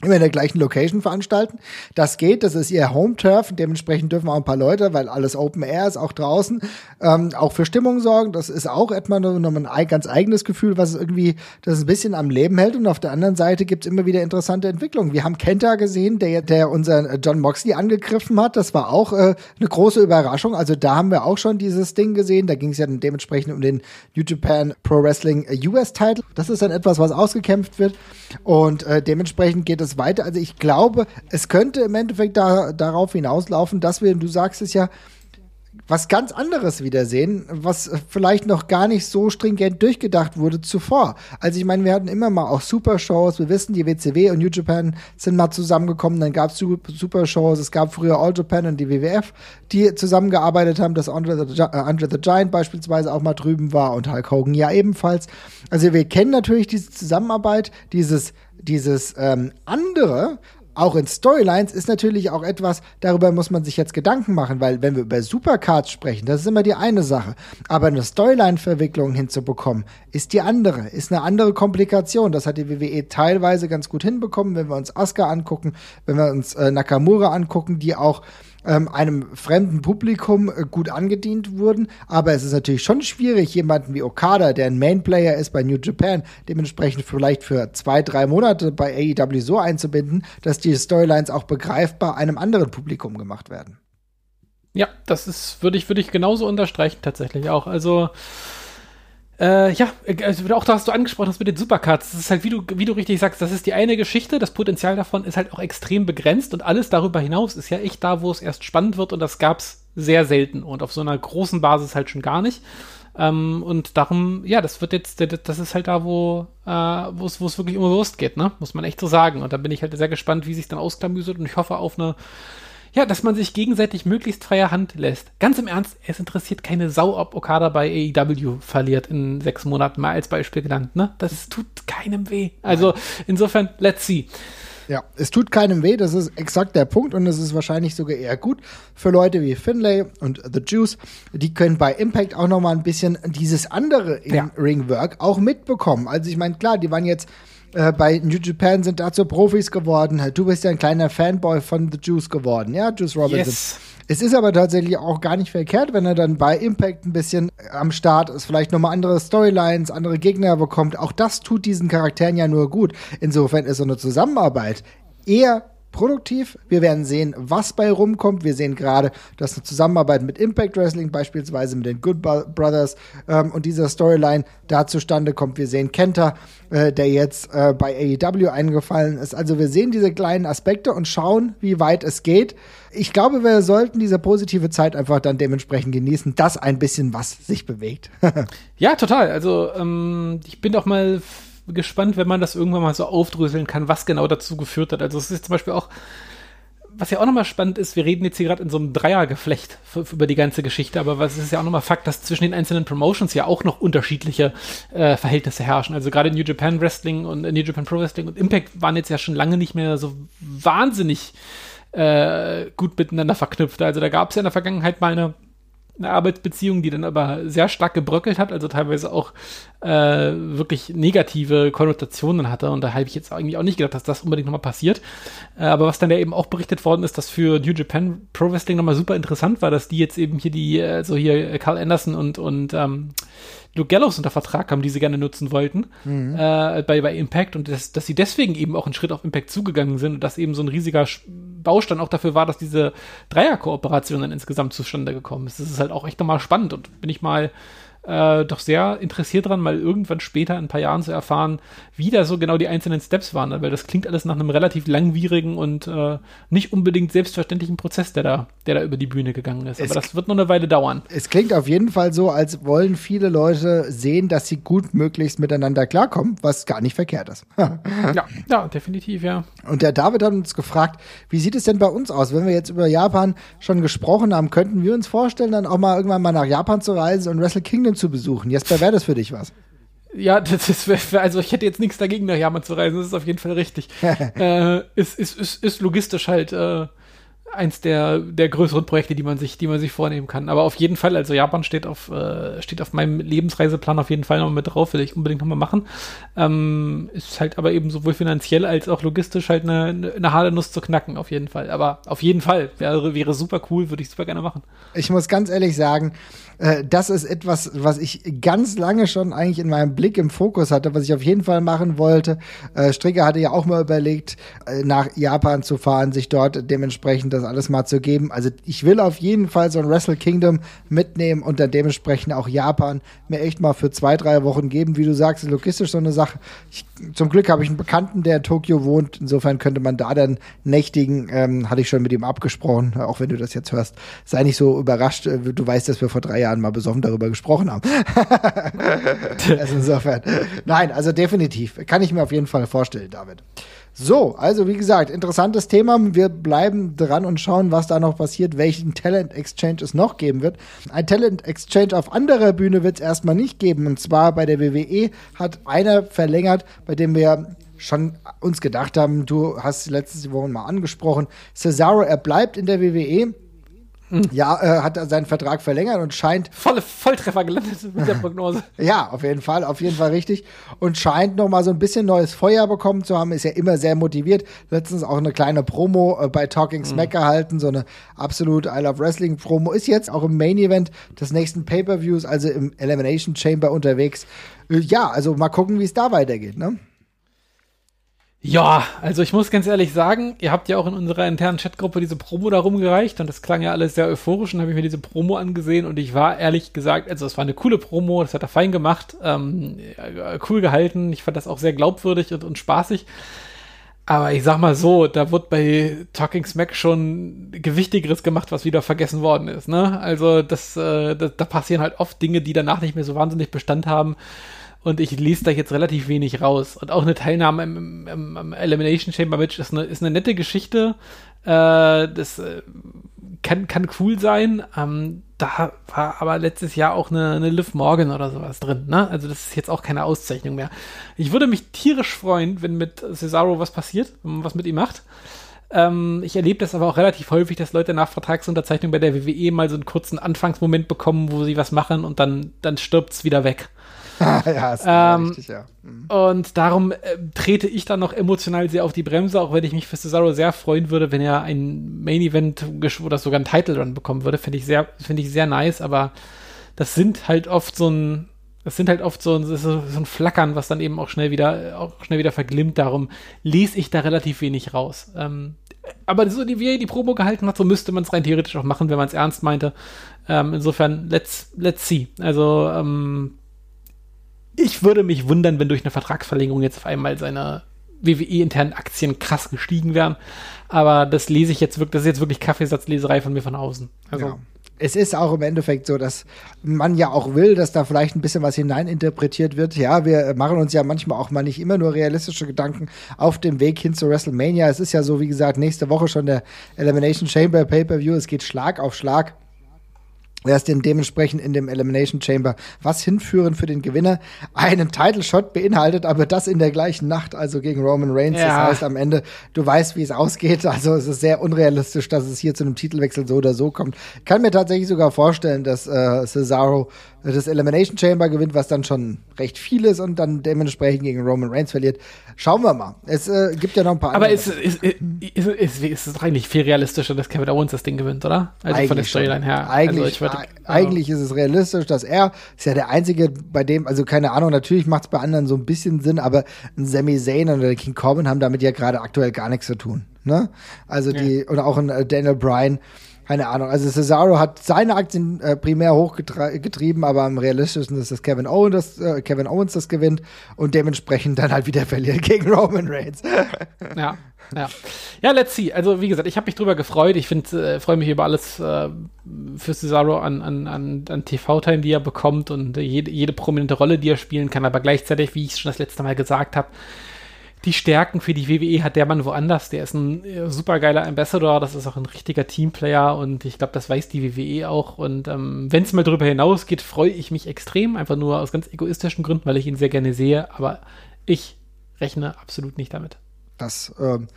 Speaker 1: immer in der gleichen Location veranstalten. Das geht, das ist ihr Home-Turf. Dementsprechend dürfen auch ein paar Leute, weil alles Open Air ist, auch draußen, ähm, auch für Stimmung sorgen. Das ist auch etwa noch ein ganz eigenes Gefühl, was irgendwie das ein bisschen am Leben hält. Und auf der anderen Seite gibt's immer wieder interessante Entwicklungen. Wir haben Kenta gesehen, der, der unser John Moxley angegriffen hat. Das war auch äh, eine große Überraschung. Also da haben wir auch schon dieses Ding gesehen. Da ging es ja dann dementsprechend um den New Japan Pro Wrestling US-Title. Das ist dann etwas, was ausgekämpft wird. Und äh, dementsprechend geht es es weiter. Also ich glaube, es könnte im Endeffekt da, darauf hinauslaufen, dass wir, du sagst es ja, was ganz anderes wiedersehen, was vielleicht noch gar nicht so stringent durchgedacht wurde zuvor. Also ich meine, wir hatten immer mal auch Super-Shows, wir wissen, die WCW und New Japan sind mal zusammengekommen, dann gab es Super-Shows, es gab früher All Japan und die WWF, die zusammengearbeitet haben, dass Andre the, uh, Andre the Giant beispielsweise auch mal drüben war und Hulk Hogan ja ebenfalls. Also wir kennen natürlich diese Zusammenarbeit, dieses dieses ähm, andere, auch in Storylines, ist natürlich auch etwas, darüber muss man sich jetzt Gedanken machen, weil wenn wir über Supercards sprechen, das ist immer die eine Sache. Aber eine Storyline-Verwicklung hinzubekommen, ist die andere, ist eine andere Komplikation. Das hat die WWE teilweise ganz gut hinbekommen, wenn wir uns Asuka angucken, wenn wir uns äh, Nakamura angucken, die auch ähm, einem fremden Publikum äh, gut angedient wurden. Aber es ist natürlich schon schwierig, jemanden wie Okada, der ein Mainplayer ist bei New Japan, dementsprechend vielleicht für zwei, drei Monate bei AEW so einzubinden, dass die Storylines auch begreifbar einem anderen Publikum gemacht werden.
Speaker 2: Ja, das ist, würde ich, würde ich genauso unterstreichen tatsächlich auch. Also, äh, ja, also auch da hast du angesprochen hast mit den Supercards. Das ist halt, wie du, wie du richtig sagst, das ist die eine Geschichte. Das Potenzial davon ist halt auch extrem begrenzt und alles darüber hinaus ist ja echt da, wo es erst spannend wird und das gab's sehr selten und auf so einer großen Basis halt schon gar nicht. Ähm, und darum, ja, das wird jetzt, das ist halt da, wo äh, es wirklich um Wurst geht, ne? Muss man echt so sagen. Und da bin ich halt sehr gespannt, wie sich dann ausklamüsert und ich hoffe auf eine ja, dass man sich gegenseitig möglichst freie Hand lässt. Ganz im Ernst, es interessiert keine Sau, ob Okada bei AEW verliert in sechs Monaten, mal als Beispiel genannt. Ne? Das tut keinem weh. Also insofern, let's see.
Speaker 1: Ja, es tut keinem weh, das ist exakt der Punkt und es ist wahrscheinlich sogar eher gut für Leute wie Finlay und The Juice. Die können bei Impact auch noch mal ein bisschen dieses andere in ja. Ringwork auch mitbekommen. Also ich meine, klar, die waren jetzt äh, bei New Japan sind dazu Profis geworden. Du bist ja ein kleiner Fanboy von The Juice geworden, ja, Juice Robinson. Yes. Es ist aber tatsächlich auch gar nicht verkehrt, wenn er dann bei Impact ein bisschen am Start ist, vielleicht nochmal andere Storylines, andere Gegner bekommt. Auch das tut diesen Charakteren ja nur gut. Insofern ist so eine Zusammenarbeit eher produktiv. Wir werden sehen, was bei rumkommt. Wir sehen gerade, dass eine Zusammenarbeit mit Impact Wrestling, beispielsweise mit den Good Brothers ähm, und dieser Storyline da zustande kommt. Wir sehen Kenta, äh, der jetzt äh, bei AEW eingefallen ist. Also wir sehen diese kleinen Aspekte und schauen, wie weit es geht. Ich glaube, wir sollten diese positive Zeit einfach dann dementsprechend genießen, dass ein bisschen was sich bewegt.
Speaker 2: ja, total. Also ähm, ich bin doch mal gespannt, wenn man das irgendwann mal so aufdröseln kann, was genau dazu geführt hat. Also es ist zum Beispiel auch, was ja auch nochmal spannend ist, wir reden jetzt hier gerade in so einem Dreiergeflecht über die ganze Geschichte, aber was ist ja auch nochmal Fakt, dass zwischen den einzelnen Promotions ja auch noch unterschiedliche äh, Verhältnisse herrschen. Also gerade New Japan Wrestling und äh, New Japan Pro Wrestling und Impact waren jetzt ja schon lange nicht mehr so wahnsinnig äh, gut miteinander verknüpft. Also da gab es ja in der Vergangenheit mal eine eine Arbeitsbeziehung, die dann aber sehr stark gebröckelt hat, also teilweise auch äh, wirklich negative Konnotationen hatte. Und da habe ich jetzt eigentlich auch nicht gedacht, dass das unbedingt nochmal passiert. Äh, aber was dann ja eben auch berichtet worden ist, dass für New Japan Pro Wrestling nochmal super interessant war, dass die jetzt eben hier die, äh, so hier Carl Anderson und, und ähm, Luke Gallows unter Vertrag haben, die sie gerne nutzen wollten mhm. äh, bei, bei Impact und das, dass sie deswegen eben auch einen Schritt auf Impact zugegangen sind und dass eben so ein riesiger Baustein auch dafür war, dass diese Dreierkooperation dann insgesamt zustande gekommen ist. Das ist halt auch echt nochmal spannend und bin ich mal äh, doch sehr interessiert dran, mal irgendwann später in ein paar Jahren zu erfahren, wie da so genau die einzelnen Steps waren, weil das klingt alles nach einem relativ langwierigen und äh, nicht unbedingt selbstverständlichen Prozess, der da, der da über die Bühne gegangen ist. Es Aber das wird noch eine Weile dauern.
Speaker 1: Es klingt auf jeden Fall so, als wollen viele Leute sehen, dass sie gut möglichst miteinander klarkommen, was gar nicht verkehrt ist.
Speaker 2: ja, ja, definitiv, ja.
Speaker 1: Und der David hat uns gefragt, wie sieht es denn bei uns aus? Wenn wir jetzt über Japan schon gesprochen haben, könnten wir uns vorstellen, dann auch mal irgendwann mal nach Japan zu reisen und Wrestle Kingdom zu besuchen. Jesper, wäre das für dich was?
Speaker 2: Ja, das ist, also ich hätte jetzt nichts dagegen, nach Japan zu reisen, das ist auf jeden Fall richtig. äh, ist, ist, ist, ist logistisch halt äh, eins der, der größeren Projekte, die man sich, die man sich vornehmen kann. Aber auf jeden Fall, also Japan steht auf, äh, steht auf meinem Lebensreiseplan auf jeden Fall noch mit drauf, will ich unbedingt nochmal machen. Ähm, ist halt aber eben sowohl finanziell als auch logistisch halt eine, eine harte Nuss zu knacken, auf jeden Fall. Aber auf jeden Fall, wäre, wäre super cool, würde ich super gerne machen.
Speaker 1: Ich muss ganz ehrlich sagen, äh, das ist etwas, was ich ganz lange schon eigentlich in meinem Blick im Fokus hatte, was ich auf jeden Fall machen wollte. Äh, Stricker hatte ja auch mal überlegt, äh, nach Japan zu fahren, sich dort dementsprechend das alles mal zu geben. Also ich will auf jeden Fall so ein Wrestle Kingdom mitnehmen und dann dementsprechend auch Japan mir echt mal für zwei, drei Wochen geben. Wie du sagst, ist logistisch so eine Sache. Ich, zum Glück habe ich einen Bekannten, der in Tokio wohnt. Insofern könnte man da dann nächtigen. Ähm, hatte ich schon mit ihm abgesprochen, auch wenn du das jetzt hörst. Sei nicht so überrascht. Du weißt, dass wir vor drei Jahren Jahren mal besoffen darüber gesprochen haben. also insofern. Nein, also definitiv. Kann ich mir auf jeden Fall vorstellen, David. So, also wie gesagt, interessantes Thema. Wir bleiben dran und schauen, was da noch passiert, welchen Talent Exchange es noch geben wird. Ein Talent Exchange auf anderer Bühne wird es erstmal nicht geben. Und zwar bei der WWE hat einer verlängert, bei dem wir schon uns gedacht haben, du hast letzte Woche mal angesprochen, Cesaro, er bleibt in der WWE ja, äh, hat er seinen Vertrag verlängert und scheint.
Speaker 2: Volle Volltreffer gelandet mit der Prognose.
Speaker 1: ja, auf jeden Fall, auf jeden Fall richtig. Und scheint noch mal so ein bisschen neues Feuer bekommen zu haben, ist ja immer sehr motiviert. Letztens auch eine kleine Promo äh, bei Talking Smack mhm. gehalten, so eine absolut I Love Wrestling Promo. Ist jetzt auch im Main Event des nächsten Pay-Per-Views, also im Elimination Chamber unterwegs. Äh, ja, also mal gucken, wie es da weitergeht, ne?
Speaker 2: Ja, also ich muss ganz ehrlich sagen, ihr habt ja auch in unserer internen Chatgruppe diese Promo da rumgereicht und das klang ja alles sehr euphorisch und habe ich mir diese Promo angesehen und ich war ehrlich gesagt, also es war eine coole Promo, das hat er fein gemacht, ähm, cool gehalten, ich fand das auch sehr glaubwürdig und, und spaßig. Aber ich sag mal so, da wird bei Talking Smack schon Gewichtigeres gemacht, was wieder vergessen worden ist. Ne? Also das, äh, das, da passieren halt oft Dinge, die danach nicht mehr so wahnsinnig Bestand haben und ich lese da jetzt relativ wenig raus. Und auch eine Teilnahme im, im, im Elimination Chamber Match ist eine, ist eine nette Geschichte. Äh, das äh, kann, kann cool sein. Ähm, da war aber letztes Jahr auch eine, eine Liv Morgan oder sowas drin. Ne? Also das ist jetzt auch keine Auszeichnung mehr. Ich würde mich tierisch freuen, wenn mit Cesaro was passiert, wenn man was mit ihm macht. Ähm, ich erlebe das aber auch relativ häufig, dass Leute nach Vertragsunterzeichnung bei der WWE mal so einen kurzen Anfangsmoment bekommen, wo sie was machen und dann, dann stirbt es wieder weg. ja, ist ähm, richtig, ja. Mhm. Und darum äh, trete ich dann noch emotional sehr auf die Bremse, auch wenn ich mich für Cesaro sehr freuen würde, wenn er ein Main Event oder sogar ein Title Run bekommen würde. Finde ich sehr, finde ich sehr nice, aber das sind halt oft so ein, das sind halt oft so ein, so, so ein Flackern, was dann eben auch schnell wieder, auch schnell wieder verglimmt. Darum lese ich da relativ wenig raus. Ähm, aber so wie er die Promo gehalten hat, so müsste man es rein theoretisch auch machen, wenn man es ernst meinte. Ähm, insofern, let's, let's see. Also, ähm, ich würde mich wundern, wenn durch eine Vertragsverlängerung jetzt auf einmal seine WWE-internen Aktien krass gestiegen wären. Aber das lese ich jetzt wirklich, das ist jetzt wirklich Kaffeesatzleserei von mir von außen.
Speaker 1: Also. Ja. Es ist auch im Endeffekt so, dass man ja auch will, dass da vielleicht ein bisschen was hineininterpretiert wird. Ja, wir machen uns ja manchmal auch mal nicht immer nur realistische Gedanken auf dem Weg hin zu WrestleMania. Es ist ja so, wie gesagt, nächste Woche schon der Elimination Chamber Pay-Per-View. Es geht Schlag auf Schlag erst den dementsprechend in dem Elimination Chamber was hinführen für den Gewinner. Einen Title Shot beinhaltet, aber das in der gleichen Nacht, also gegen Roman Reigns. Ja. Das heißt am Ende, du weißt, wie es ausgeht. Also es ist sehr unrealistisch, dass es hier zu einem Titelwechsel so oder so kommt. kann mir tatsächlich sogar vorstellen, dass äh, Cesaro das Elimination Chamber gewinnt, was dann schon recht viel ist und dann dementsprechend gegen Roman Reigns verliert. Schauen wir mal. Es äh, gibt ja noch ein paar
Speaker 2: Aber andere. Aber ist, ist, ist, ist, es eigentlich viel realistischer, dass Kevin Owens das Ding gewinnt, oder?
Speaker 1: Also eigentlich von der Storyline her. Eigentlich, also würde, eigentlich ist es realistisch, dass er ist ja der Einzige, bei dem, also keine Ahnung, natürlich macht es bei anderen so ein bisschen Sinn, aber ein Sami Zayn oder King Corbin haben damit ja gerade aktuell gar nichts zu tun. Ne? Also die, ja. oder auch ein äh, Daniel Bryan keine Ahnung. Also Cesaro hat seine Aktien äh, primär hochgetrieben, aber am realistischen ist, dass Kevin Owens das, äh, Kevin Owens das gewinnt und dementsprechend dann halt wieder verliert gegen Roman Reigns.
Speaker 2: ja. Ja. ja, let's see. Also, wie gesagt, ich habe mich drüber gefreut. Ich finde, äh, freue mich über alles äh, für Cesaro an, an, an, an TV-Time, die er bekommt und jede, jede prominente Rolle, die er spielen kann. Aber gleichzeitig, wie ich es schon das letzte Mal gesagt habe, die Stärken für die WWE hat der Mann woanders. Der ist ein äh, supergeiler Ambassador, das ist auch ein richtiger Teamplayer und ich glaube, das weiß die WWE auch. Und ähm, wenn es mal darüber hinausgeht, freue ich mich extrem, einfach nur aus ganz egoistischen Gründen, weil ich ihn sehr gerne sehe, aber ich rechne absolut nicht damit.
Speaker 1: Das ähm,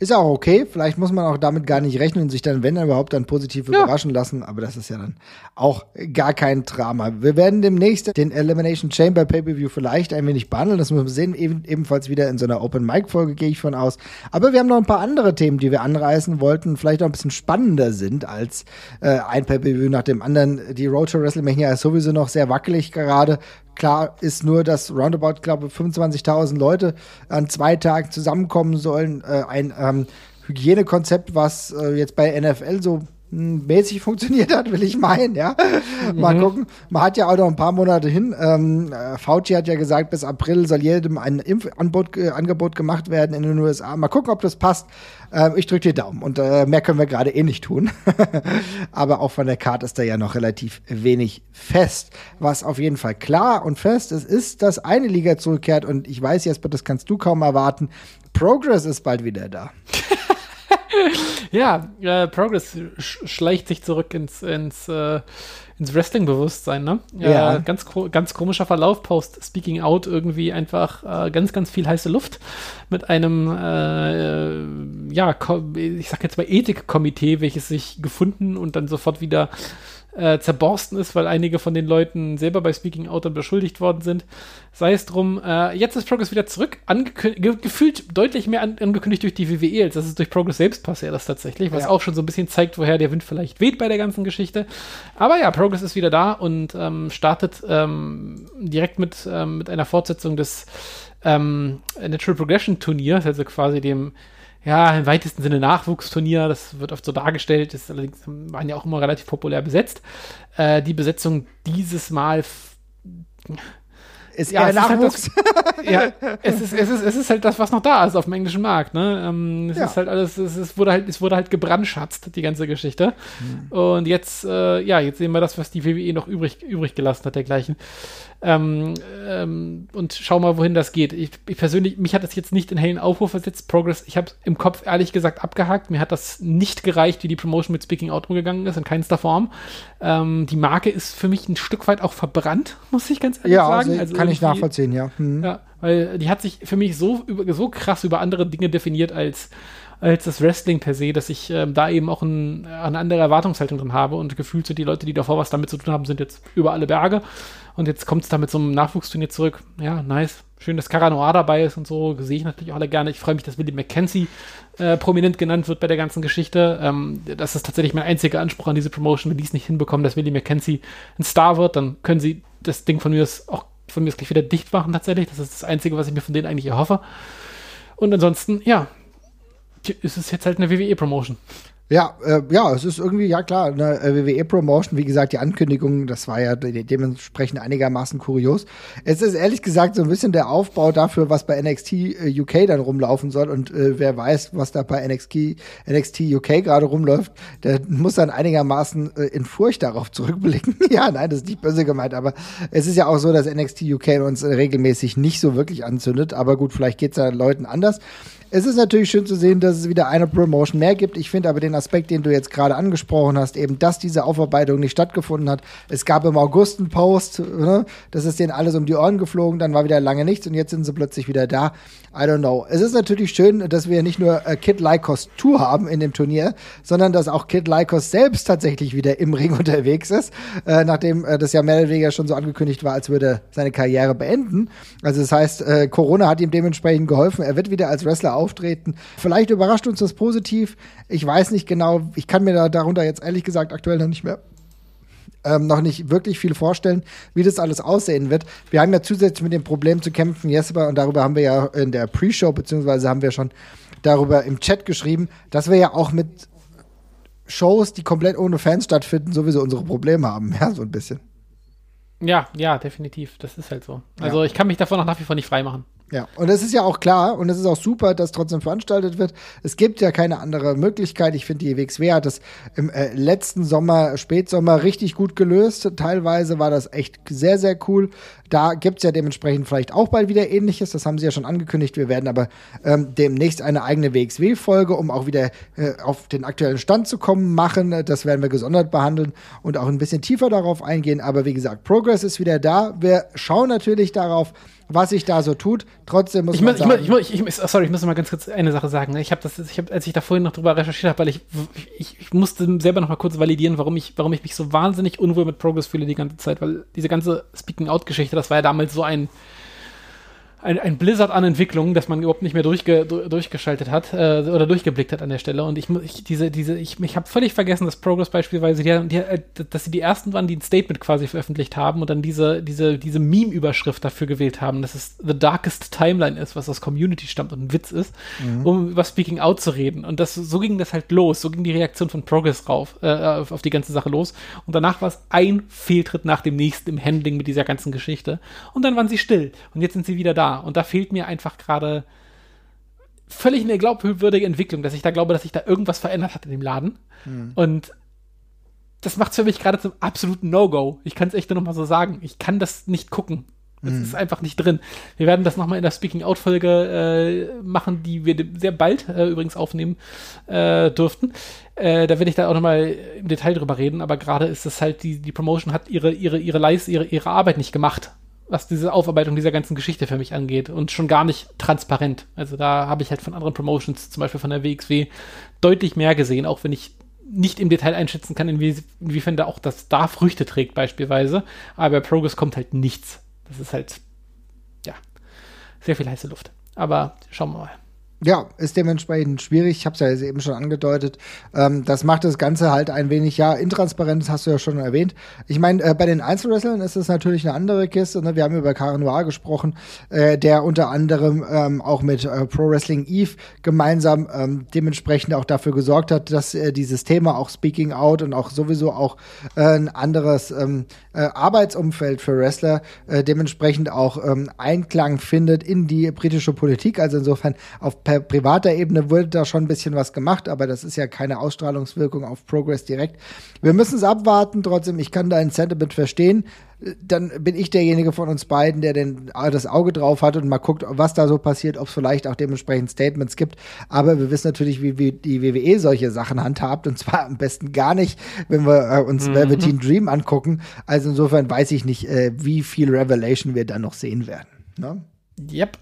Speaker 1: Ist auch okay. Vielleicht muss man auch damit gar nicht rechnen und sich dann, wenn überhaupt, dann positiv ja. überraschen lassen. Aber das ist ja dann auch gar kein Drama. Wir werden demnächst den Elimination Chamber Pay-Per-View vielleicht ein wenig behandeln. Das müssen wir sehen. Eben, ebenfalls wieder in so einer Open-Mic-Folge gehe ich von aus. Aber wir haben noch ein paar andere Themen, die wir anreißen wollten. Vielleicht auch ein bisschen spannender sind als äh, ein Pay-Per-View nach dem anderen. Die Road to WrestleMania ist sowieso noch sehr wackelig gerade. Klar ist nur, dass roundabout, glaube 25.000 Leute an zwei Tagen zusammenkommen sollen. Äh, ein ähm, Hygienekonzept, was äh, jetzt bei NFL so mäßig funktioniert hat, will ich meinen, ja. Mhm. Mal gucken. Man hat ja auch noch ein paar Monate hin. Ähm, äh, Fauci hat ja gesagt, bis April soll jedem ein Impfangebot äh, Angebot gemacht werden in den USA. Mal gucken, ob das passt. Ähm, ich drücke die Daumen. Und äh, mehr können wir gerade eh nicht tun. Aber auch von der Karte ist da ja noch relativ wenig fest. Was auf jeden Fall klar und fest ist, ist, dass eine Liga zurückkehrt. Und ich weiß, Jesper, das kannst du kaum erwarten. Progress ist bald wieder da.
Speaker 2: ja, äh, Progress sch schleicht sich zurück ins, ins, äh, ins Wrestling-Bewusstsein, ne? Ja. Äh, ganz, ganz komischer Verlauf, Post Speaking Out irgendwie einfach äh, ganz, ganz viel heiße Luft mit einem, äh, ja, ich sag jetzt mal Ethikkomitee, welches sich gefunden und dann sofort wieder äh, zerborsten ist, weil einige von den Leuten selber bei Speaking Out dann beschuldigt worden sind. Sei es drum, äh, jetzt ist Progress wieder zurück, ge gefühlt deutlich mehr an angekündigt durch die WWE, als dass es durch Progress selbst passiert ist tatsächlich, was ja. auch schon so ein bisschen zeigt, woher der Wind vielleicht weht bei der ganzen Geschichte. Aber ja, Progress ist wieder da und ähm, startet ähm, direkt mit, ähm, mit einer Fortsetzung des ähm, Natural Progression Turniers, also quasi dem ja, im weitesten Sinne Nachwuchsturnier. Das wird oft so dargestellt, ist allerdings waren ja auch immer relativ populär besetzt. Äh, die Besetzung dieses Mal
Speaker 1: ist ja, eher Nachwuchs.
Speaker 2: Ist halt das, ja, es ist, es, ist, es ist halt das, was noch da ist auf dem englischen Markt. Ne? Ähm, es ja. ist halt alles, es, ist, wurde halt, es wurde halt gebrandschatzt, die ganze Geschichte. Mhm. Und jetzt, äh, ja, jetzt sehen wir das, was die WWE noch übrig, übrig gelassen hat, dergleichen. Ähm, ähm, und schau mal, wohin das geht. Ich, ich, persönlich, mich hat das jetzt nicht in hellen Aufruf versetzt. Progress, ich habe im Kopf ehrlich gesagt abgehakt. Mir hat das nicht gereicht, wie die Promotion mit Speaking Out umgegangen ist, in keinster Form. Ähm, die Marke ist für mich ein Stück weit auch verbrannt, muss ich ganz ehrlich
Speaker 1: ja,
Speaker 2: sagen.
Speaker 1: Also, also kann ich nachvollziehen, ja.
Speaker 2: Mhm. Ja, weil die hat sich für mich so, über, so krass über andere Dinge definiert als als das Wrestling per se, dass ich ähm, da eben auch ein, eine andere Erwartungshaltung drin habe und gefühlt sind die Leute, die davor was damit zu tun haben, sind jetzt über alle Berge und jetzt kommt es da mit so einem Nachwuchsturnier zurück. Ja, nice. Schön, dass Cara Noir dabei ist und so. Sehe ich natürlich auch alle gerne. Ich freue mich, dass Willie McKenzie äh, prominent genannt wird bei der ganzen Geschichte. Ähm, das ist tatsächlich mein einziger Anspruch an diese Promotion. Wenn die es nicht hinbekommen, dass Willie McKenzie ein Star wird, dann können sie das Ding von mir auch von mir gleich wieder dicht machen tatsächlich. Das ist das Einzige, was ich mir von denen eigentlich erhoffe. Und ansonsten, ja, ist es jetzt halt eine WWE-Promotion.
Speaker 1: Ja, äh, ja, es ist irgendwie, ja klar, eine WWE-Promotion, wie gesagt, die Ankündigung, das war ja de dementsprechend einigermaßen kurios. Es ist ehrlich gesagt so ein bisschen der Aufbau dafür, was bei NXT äh, UK dann rumlaufen soll und äh, wer weiß, was da bei NXT, NXT UK gerade rumläuft, der muss dann einigermaßen äh, in Furcht darauf zurückblicken. ja, nein, das ist nicht böse gemeint, aber es ist ja auch so, dass NXT UK uns regelmäßig nicht so wirklich anzündet, aber gut, vielleicht geht's da Leuten anders. Es ist natürlich schön zu sehen, dass es wieder eine Promotion mehr gibt. Ich finde aber den Aspekt, den du jetzt gerade angesprochen hast, eben, dass diese Aufarbeitung nicht stattgefunden hat. Es gab im August einen Post, ne? das ist denen alles um die Ohren geflogen, dann war wieder lange nichts und jetzt sind sie plötzlich wieder da. I don't know. Es ist natürlich schön, dass wir nicht nur äh, Kid Lycos Tour haben in dem Turnier, sondern dass auch Kid Lycos selbst tatsächlich wieder im Ring unterwegs ist, äh, nachdem äh, das ja mehr oder weniger schon so angekündigt war, als würde seine Karriere beenden. Also das heißt, äh, Corona hat ihm dementsprechend geholfen. Er wird wieder als Wrestler auftreten. Vielleicht überrascht uns das positiv. Ich weiß nicht genau. Ich kann mir da darunter jetzt ehrlich gesagt aktuell noch nicht mehr ähm, noch nicht wirklich viel vorstellen, wie das alles aussehen wird. Wir haben ja zusätzlich mit dem Problem zu kämpfen, Jesper, und darüber haben wir ja in der Pre-Show, beziehungsweise haben wir schon darüber im Chat geschrieben, dass wir ja auch mit Shows, die komplett ohne Fans stattfinden, sowieso unsere Probleme haben, ja, so ein bisschen.
Speaker 2: Ja, ja, definitiv. Das ist halt so. Also ja. ich kann mich davon auch nach wie vor nicht freimachen.
Speaker 1: Ja, und es ist ja auch klar und es ist auch super, dass trotzdem veranstaltet wird. Es gibt ja keine andere Möglichkeit. Ich finde, die WXW hat das im äh, letzten Sommer, Spätsommer richtig gut gelöst. Teilweise war das echt sehr, sehr cool. Da gibt's ja dementsprechend vielleicht auch bald wieder ähnliches. Das haben sie ja schon angekündigt. Wir werden aber ähm, demnächst eine eigene WXW-Folge, um auch wieder äh, auf den aktuellen Stand zu kommen, machen. Das werden wir gesondert behandeln und auch ein bisschen tiefer darauf eingehen. Aber wie gesagt, Progress ist wieder da. Wir schauen natürlich darauf, was sich da so tut. Trotzdem muss
Speaker 2: ich
Speaker 1: man
Speaker 2: sagen. Ich, ich, ich, sorry, ich muss mal ganz kurz eine Sache sagen. Ich habe das, ich habe, als ich da vorhin noch drüber recherchiert habe, weil ich, ich, ich musste selber noch mal kurz validieren, warum ich, warum ich mich so wahnsinnig unwohl mit Progress fühle die ganze Zeit, weil diese ganze Speaking-Out-Geschichte, das war ja damals so ein ein, ein Blizzard an Entwicklungen, dass man überhaupt nicht mehr durchge, durchgeschaltet hat äh, oder durchgeblickt hat an der Stelle. Und ich, ich diese, diese, ich, ich habe völlig vergessen, dass Progress beispielsweise, die, die, äh, dass sie die ersten waren, die ein Statement quasi veröffentlicht haben und dann diese, diese, diese Meme-Überschrift dafür gewählt haben, dass es The Darkest Timeline ist, was aus Community stammt und ein Witz ist, mhm. um über Speaking Out zu reden. Und das, so ging das halt los, so ging die Reaktion von Progress rauf, äh, auf, auf die ganze Sache los. Und danach war es ein Fehltritt nach dem nächsten im Handling mit dieser ganzen Geschichte. Und dann waren sie still. Und jetzt sind sie wieder da. Und da fehlt mir einfach gerade völlig eine glaubwürdige Entwicklung, dass ich da glaube, dass sich da irgendwas verändert hat in dem Laden. Mhm. Und das macht es für mich gerade zum absoluten No-Go. Ich kann es echt nur noch mal so sagen. Ich kann das nicht gucken. Es mhm. ist einfach nicht drin. Wir werden das nochmal in der Speaking-Out-Folge äh, machen, die wir sehr bald äh, übrigens aufnehmen äh, dürften. Äh, da werde ich da auch nochmal im Detail drüber reden, aber gerade ist es halt, die, die Promotion hat ihre, ihre, ihre Leiste, ihre, ihre Arbeit nicht gemacht was diese Aufarbeitung dieser ganzen Geschichte für mich angeht und schon gar nicht transparent. Also da habe ich halt von anderen Promotions, zum Beispiel von der WXW, deutlich mehr gesehen, auch wenn ich nicht im Detail einschätzen kann, inwie, inwiefern da auch das da Früchte trägt beispielsweise. Aber bei Progress kommt halt nichts. Das ist halt, ja, sehr viel heiße Luft. Aber schauen wir mal.
Speaker 1: Ja, ist dementsprechend schwierig. Ich habe es ja eben schon angedeutet. Ähm, das macht das Ganze halt ein wenig, ja, intransparent, das hast du ja schon erwähnt. Ich meine, äh, bei den Einzelwrestlern ist es natürlich eine andere Kiste. Ne? Wir haben über Karen Noir gesprochen, äh, der unter anderem ähm, auch mit äh, Pro Wrestling Eve gemeinsam ähm, dementsprechend auch dafür gesorgt hat, dass äh, dieses Thema auch Speaking Out und auch sowieso auch äh, ein anderes ähm, äh, Arbeitsumfeld für Wrestler dementsprechend auch ähm, Einklang findet in die britische Politik. Also insofern auf per privater Ebene wurde da schon ein bisschen was gemacht, aber das ist ja keine Ausstrahlungswirkung auf Progress direkt. Wir müssen es abwarten, trotzdem, ich kann dein Sentiment verstehen. Dann bin ich derjenige von uns beiden, der den, das Auge drauf hat und mal guckt, was da so passiert, ob es vielleicht auch dementsprechend Statements gibt. Aber wir wissen natürlich, wie, wie die WWE solche Sachen handhabt und zwar am besten gar nicht, wenn wir äh, uns mhm. Velveteen Dream angucken. Also insofern weiß ich nicht, äh, wie viel Revelation wir dann noch sehen werden. Ne?
Speaker 2: Yep.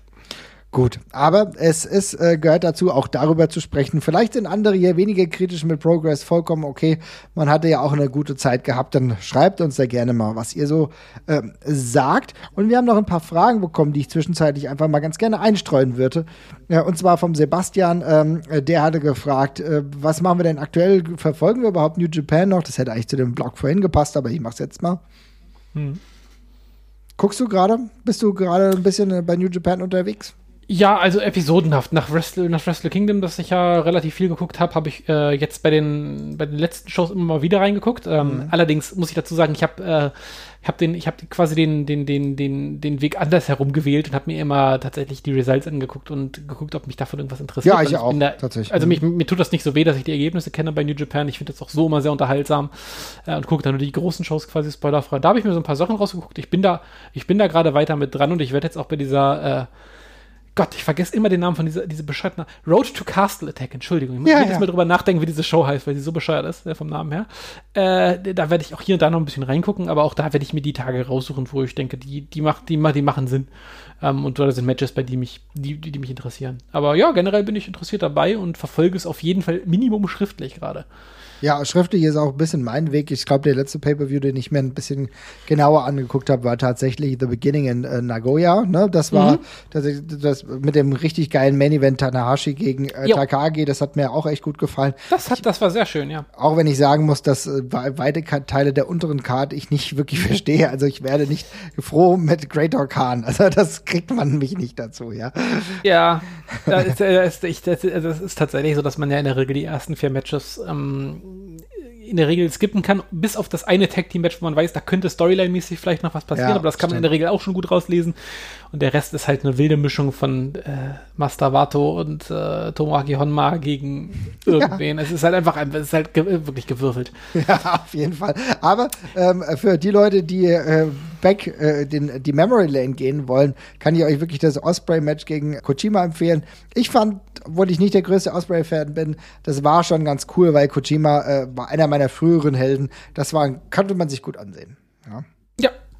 Speaker 1: Gut, aber es ist, äh, gehört dazu, auch darüber zu sprechen. Vielleicht sind andere hier weniger kritisch mit Progress vollkommen okay. Man hatte ja auch eine gute Zeit gehabt. Dann schreibt uns da gerne mal, was ihr so äh, sagt. Und wir haben noch ein paar Fragen bekommen, die ich zwischenzeitlich einfach mal ganz gerne einstreuen würde. Ja, und zwar vom Sebastian. Ähm, der hatte gefragt, äh, was machen wir denn aktuell? Verfolgen wir überhaupt New Japan noch? Das hätte eigentlich zu dem Blog vorhin gepasst, aber ich mach's jetzt mal. Hm. Guckst du gerade? Bist du gerade ein bisschen äh, bei New Japan unterwegs?
Speaker 2: Ja, also episodenhaft. Nach Wrestle, nach Wrestle Kingdom, das ich ja relativ viel geguckt habe, habe ich äh, jetzt bei den, bei den letzten Shows immer mal wieder reingeguckt. Ähm, mhm. Allerdings muss ich dazu sagen, ich habe äh, ich habe den, ich habe quasi den, den, den, den, den Weg anders herum gewählt und habe mir immer tatsächlich die Results angeguckt und geguckt, ob mich davon irgendwas interessiert.
Speaker 1: Ja, ich, ich auch, da, tatsächlich.
Speaker 2: Also mich, mir tut das nicht so weh, dass ich die Ergebnisse kenne bei New Japan. Ich finde das auch so immer sehr unterhaltsam äh, und gucke dann nur die großen Shows quasi spoilerfrei. Da habe ich mir so ein paar Sachen rausgeguckt. Ich bin da, ich bin da gerade weiter mit dran und ich werde jetzt auch bei dieser äh, Gott, ich vergesse immer den Namen von dieser diese bescheuerten Road to Castle Attack, Entschuldigung. Ich muss ja, jedes ja. Mal drüber nachdenken, wie diese Show heißt, weil sie so bescheuert ist, äh, vom Namen her. Äh, da werde ich auch hier und da noch ein bisschen reingucken, aber auch da werde ich mir die Tage raussuchen, wo ich denke, die, die, macht, die, die machen Sinn. Ähm, und da sind Matches, bei die mich, die, die, die mich interessieren. Aber ja, generell bin ich interessiert dabei und verfolge es auf jeden Fall Minimum schriftlich gerade.
Speaker 1: Ja, schriftlich ist auch ein bisschen mein Weg. Ich glaube, der letzte Pay-Per-View, den ich mir ein bisschen genauer angeguckt habe, war tatsächlich The Beginning in äh, Nagoya. Ne? Das war mhm. das, das, mit dem richtig geilen Main-Event Tanahashi gegen äh, Takagi. Das hat mir auch echt gut gefallen.
Speaker 2: Das, hat, das war sehr schön, ja.
Speaker 1: Auch wenn ich sagen muss, dass äh, weite Teile der unteren Card ich nicht wirklich verstehe. Also ich werde nicht froh mit Greater Khan. Also das kriegt man mich nicht dazu, ja.
Speaker 2: Ja, das ist, das ist, das ist tatsächlich so, dass man ja in der Regel die ersten vier Matches ähm, in der Regel skippen kann, bis auf das eine Tag-Team-Match, wo man weiß, da könnte Storyline-mäßig vielleicht noch was passieren, ja, aber das kann stimmt. man in der Regel auch schon gut rauslesen. Und der Rest ist halt eine wilde Mischung von äh, Master Vato und äh, Tomoaki Honma gegen irgendwen. Ja. Es ist halt einfach, es ist halt ge wirklich gewürfelt.
Speaker 1: Ja, auf jeden Fall. Aber ähm, für die Leute, die äh, back äh, den, die Memory Lane gehen wollen, kann ich euch wirklich das Osprey-Match gegen Kojima empfehlen. Ich fand, obwohl ich nicht der größte Osprey-Fan bin, das war schon ganz cool, weil Kojima äh, war einer meiner früheren Helden. Das war, konnte man sich gut ansehen. Ja.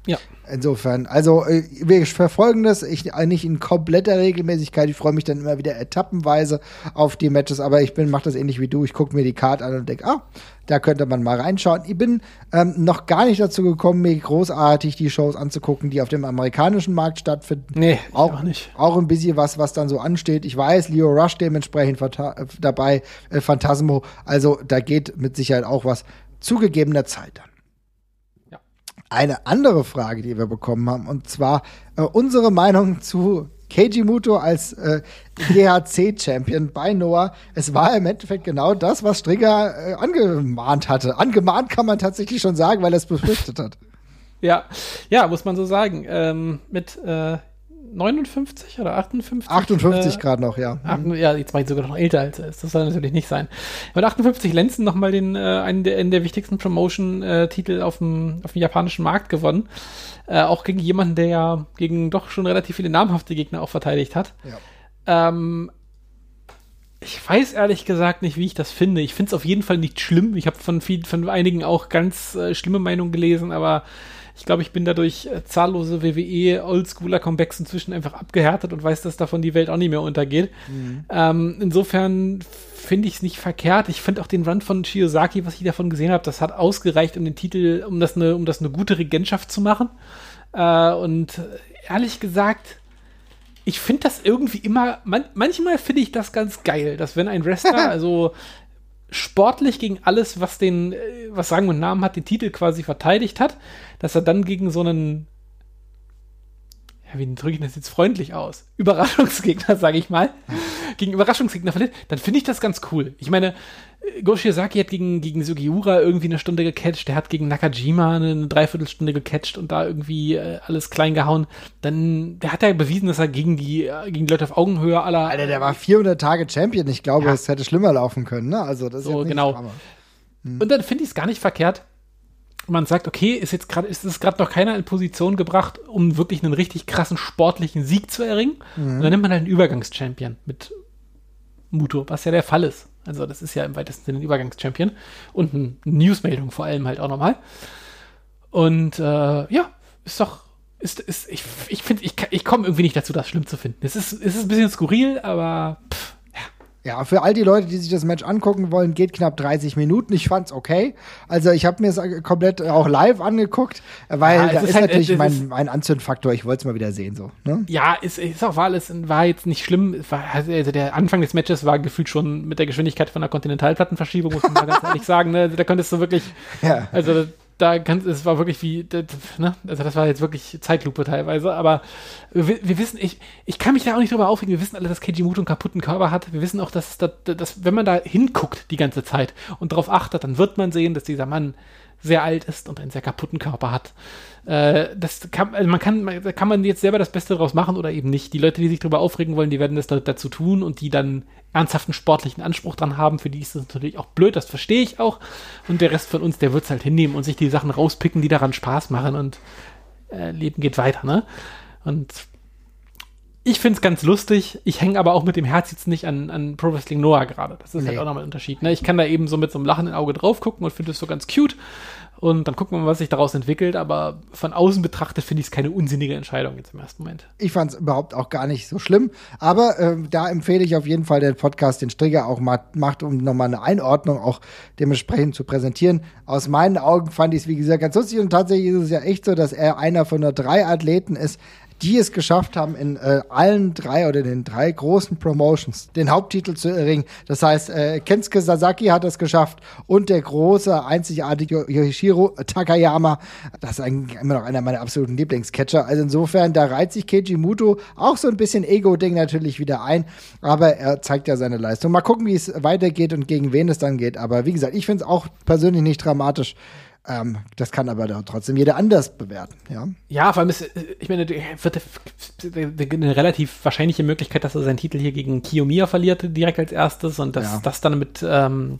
Speaker 2: Ja.
Speaker 1: Insofern, also äh, wir verfolgen das, ich äh, nicht in kompletter Regelmäßigkeit. Ich freue mich dann immer wieder etappenweise auf die Matches, aber ich bin, mache das ähnlich wie du. Ich gucke mir die Karte an und denke, ah, da könnte man mal reinschauen. Ich bin ähm, noch gar nicht dazu gekommen, mir großartig die Shows anzugucken, die auf dem amerikanischen Markt stattfinden.
Speaker 2: Nee,
Speaker 1: auch, auch nicht. Auch ein bisschen was, was dann so ansteht. Ich weiß, Leo Rush dementsprechend äh, dabei, äh, Phantasmo. Also da geht mit Sicherheit auch was zugegebener Zeit dann eine andere Frage, die wir bekommen haben, und zwar äh, unsere Meinung zu Keiji Muto als äh, GHC-Champion bei Noah. Es war im Endeffekt genau das, was Strigger äh, angemahnt hatte. Angemahnt kann man tatsächlich schon sagen, weil er es befürchtet hat.
Speaker 2: Ja, ja, muss man so sagen. Ähm, mit äh, 59 oder 58?
Speaker 1: 58 äh, gerade noch, ja.
Speaker 2: Ach, ja, jetzt war ich sogar noch älter als es. Das soll natürlich nicht sein. Mit 58 Lenzen nochmal den, äh, einen der, einen der wichtigsten Promotion-Titel auf dem, auf dem japanischen Markt gewonnen. Äh, auch gegen jemanden, der ja gegen doch schon relativ viele namhafte Gegner auch verteidigt hat. Ja. Ähm, ich weiß ehrlich gesagt nicht, wie ich das finde. Ich finde es auf jeden Fall nicht schlimm. Ich habe von, von einigen auch ganz äh, schlimme Meinungen gelesen, aber ich glaube, ich bin dadurch äh, zahllose WWE Oldschooler Comebacks inzwischen einfach abgehärtet und weiß, dass davon die Welt auch nicht mehr untergeht. Mhm. Ähm, insofern finde ich es nicht verkehrt. Ich finde auch den Run von Shiozaki, was ich davon gesehen habe, das hat ausgereicht, um den Titel, um das eine, um das eine gute Regentschaft zu machen. Äh, und ehrlich gesagt, ich finde das irgendwie immer, man, manchmal finde ich das ganz geil, dass wenn ein Wrestler, also sportlich gegen alles, was den, äh, was Rang und Namen hat, den Titel quasi verteidigt hat, dass er dann gegen so einen, ja, wie drücke ich das jetzt freundlich aus? Überraschungsgegner, sage ich mal, gegen Überraschungsgegner verliert, dann finde ich das ganz cool. Ich meine, Go Shiozaki hat gegen, gegen Sugiura irgendwie eine Stunde gecatcht, der hat gegen Nakajima eine Dreiviertelstunde gecatcht und da irgendwie äh, alles klein gehauen. Dann, der hat ja bewiesen, dass er gegen die, äh, gegen die Leute auf Augenhöhe aller.
Speaker 1: Alter, der war 400 Tage Champion. Ich glaube, ja. es hätte schlimmer laufen können, ne? Also, das ist
Speaker 2: so, genau. Hm. Und dann finde ich es gar nicht verkehrt. Man sagt, okay, ist jetzt gerade, ist es gerade noch keiner in Position gebracht, um wirklich einen richtig krassen sportlichen Sieg zu erringen. Mhm. Und dann nimmt man halt einen Übergangschampion mit Muto, was ja der Fall ist. Also das ist ja im weitesten Sinne ein Übergangschampion. Und eine Newsmeldung vor allem halt auch nochmal. Und äh, ja, ist doch, ist, ist, ich, ich finde, ich, ich komme irgendwie nicht dazu, das schlimm zu finden. Es ist, es ist ein bisschen skurril, aber pff,
Speaker 1: ja, für all die Leute, die sich das Match angucken wollen, geht knapp 30 Minuten. Ich fand's okay. Also ich habe mir es komplett auch live angeguckt, weil ja, da ist, ist halt, natürlich mein, mein Anzündfaktor. Ich wollte es mal wieder sehen so. Ne?
Speaker 2: Ja, es ist, ist auch war alles war jetzt nicht schlimm. War, also der Anfang des Matches war gefühlt schon mit der Geschwindigkeit von einer Kontinentalplattenverschiebung, muss man mal ganz ehrlich sagen. Ne? Da konntest du wirklich, ja. also da ganz, es war wirklich wie, ne? Also das war jetzt wirklich Zeitlupe teilweise, aber wir, wir, wissen, ich, ich kann mich da auch nicht drüber aufregen, wir wissen alle, dass Keiji Muto einen kaputten Körper hat. Wir wissen auch, dass, dass, dass wenn man da hinguckt die ganze Zeit und darauf achtet, dann wird man sehen, dass dieser Mann sehr alt ist und einen sehr kaputten Körper hat. Äh, das kann, also man kann, da kann man jetzt selber das Beste draus machen oder eben nicht. Die Leute, die sich darüber aufregen wollen, die werden das da, dazu tun und die dann ernsthaften sportlichen Anspruch dran haben, für die ist das natürlich auch blöd, das verstehe ich auch. Und der Rest von uns, der wird es halt hinnehmen und sich die Sachen rauspicken, die daran Spaß machen und äh, Leben geht weiter, ne? Und ich finde es ganz lustig. Ich hänge aber auch mit dem Herz jetzt nicht an, an Pro Wrestling Noah gerade. Das ist halt nee. halt auch nochmal ein Unterschied. Ne? Ich kann da eben so mit so einem lachenden Auge drauf gucken und finde es so ganz cute. Und dann gucken wir mal, was sich daraus entwickelt. Aber von außen betrachtet finde ich es keine unsinnige Entscheidung jetzt im ersten Moment.
Speaker 1: Ich fand es überhaupt auch gar nicht so schlimm. Aber äh, da empfehle ich auf jeden Fall den Podcast, den Strigger auch macht, um nochmal eine Einordnung auch dementsprechend zu präsentieren. Aus meinen Augen fand ich es, wie gesagt, ganz lustig. Und tatsächlich ist es ja echt so, dass er einer von nur drei Athleten ist, die es geschafft haben, in äh, allen drei oder den drei großen Promotions den Haupttitel zu erringen. Das heißt, äh, Kensuke Sasaki hat es geschafft und der große, einzigartige Yoshiro Takayama. Das ist ein, immer noch einer meiner absoluten Lieblingscatcher. Also insofern, da reiht sich Keiji Muto auch so ein bisschen Ego-Ding natürlich wieder ein, aber er zeigt ja seine Leistung. Mal gucken, wie es weitergeht und gegen wen es dann geht. Aber wie gesagt, ich finde es auch persönlich nicht dramatisch. Ähm, das kann aber trotzdem jeder anders bewerten, ja.
Speaker 2: Ja, vor allem ist, äh, ich meine, wird eine relativ wahrscheinliche Möglichkeit, dass er seinen Titel hier gegen Kiyomiya verliert, direkt als erstes und dass ja. das dann mit, ähm,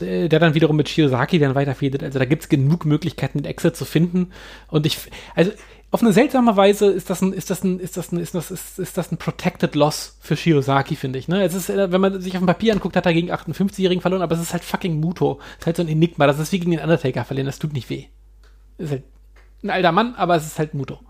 Speaker 2: der dann wiederum mit Shiozaki dann weiterfädet. Also da gibt es genug Möglichkeiten, den Exit zu finden. Und ich, also auf eine seltsame Weise ist das ein, ist das ein, ist das ein, ist das, ist, ist das ein Protected Loss für Shiozaki, finde ich. Ne? Es ist, äh, wenn man sich auf dem Papier anguckt, hat er gegen 58-Jährigen verloren, aber es ist halt fucking Muto. Es ist halt so ein Enigma. Das ist wie gegen den Undertaker verlieren. Das tut nicht weh. Ist halt ein alter Mann, aber es ist halt Muto.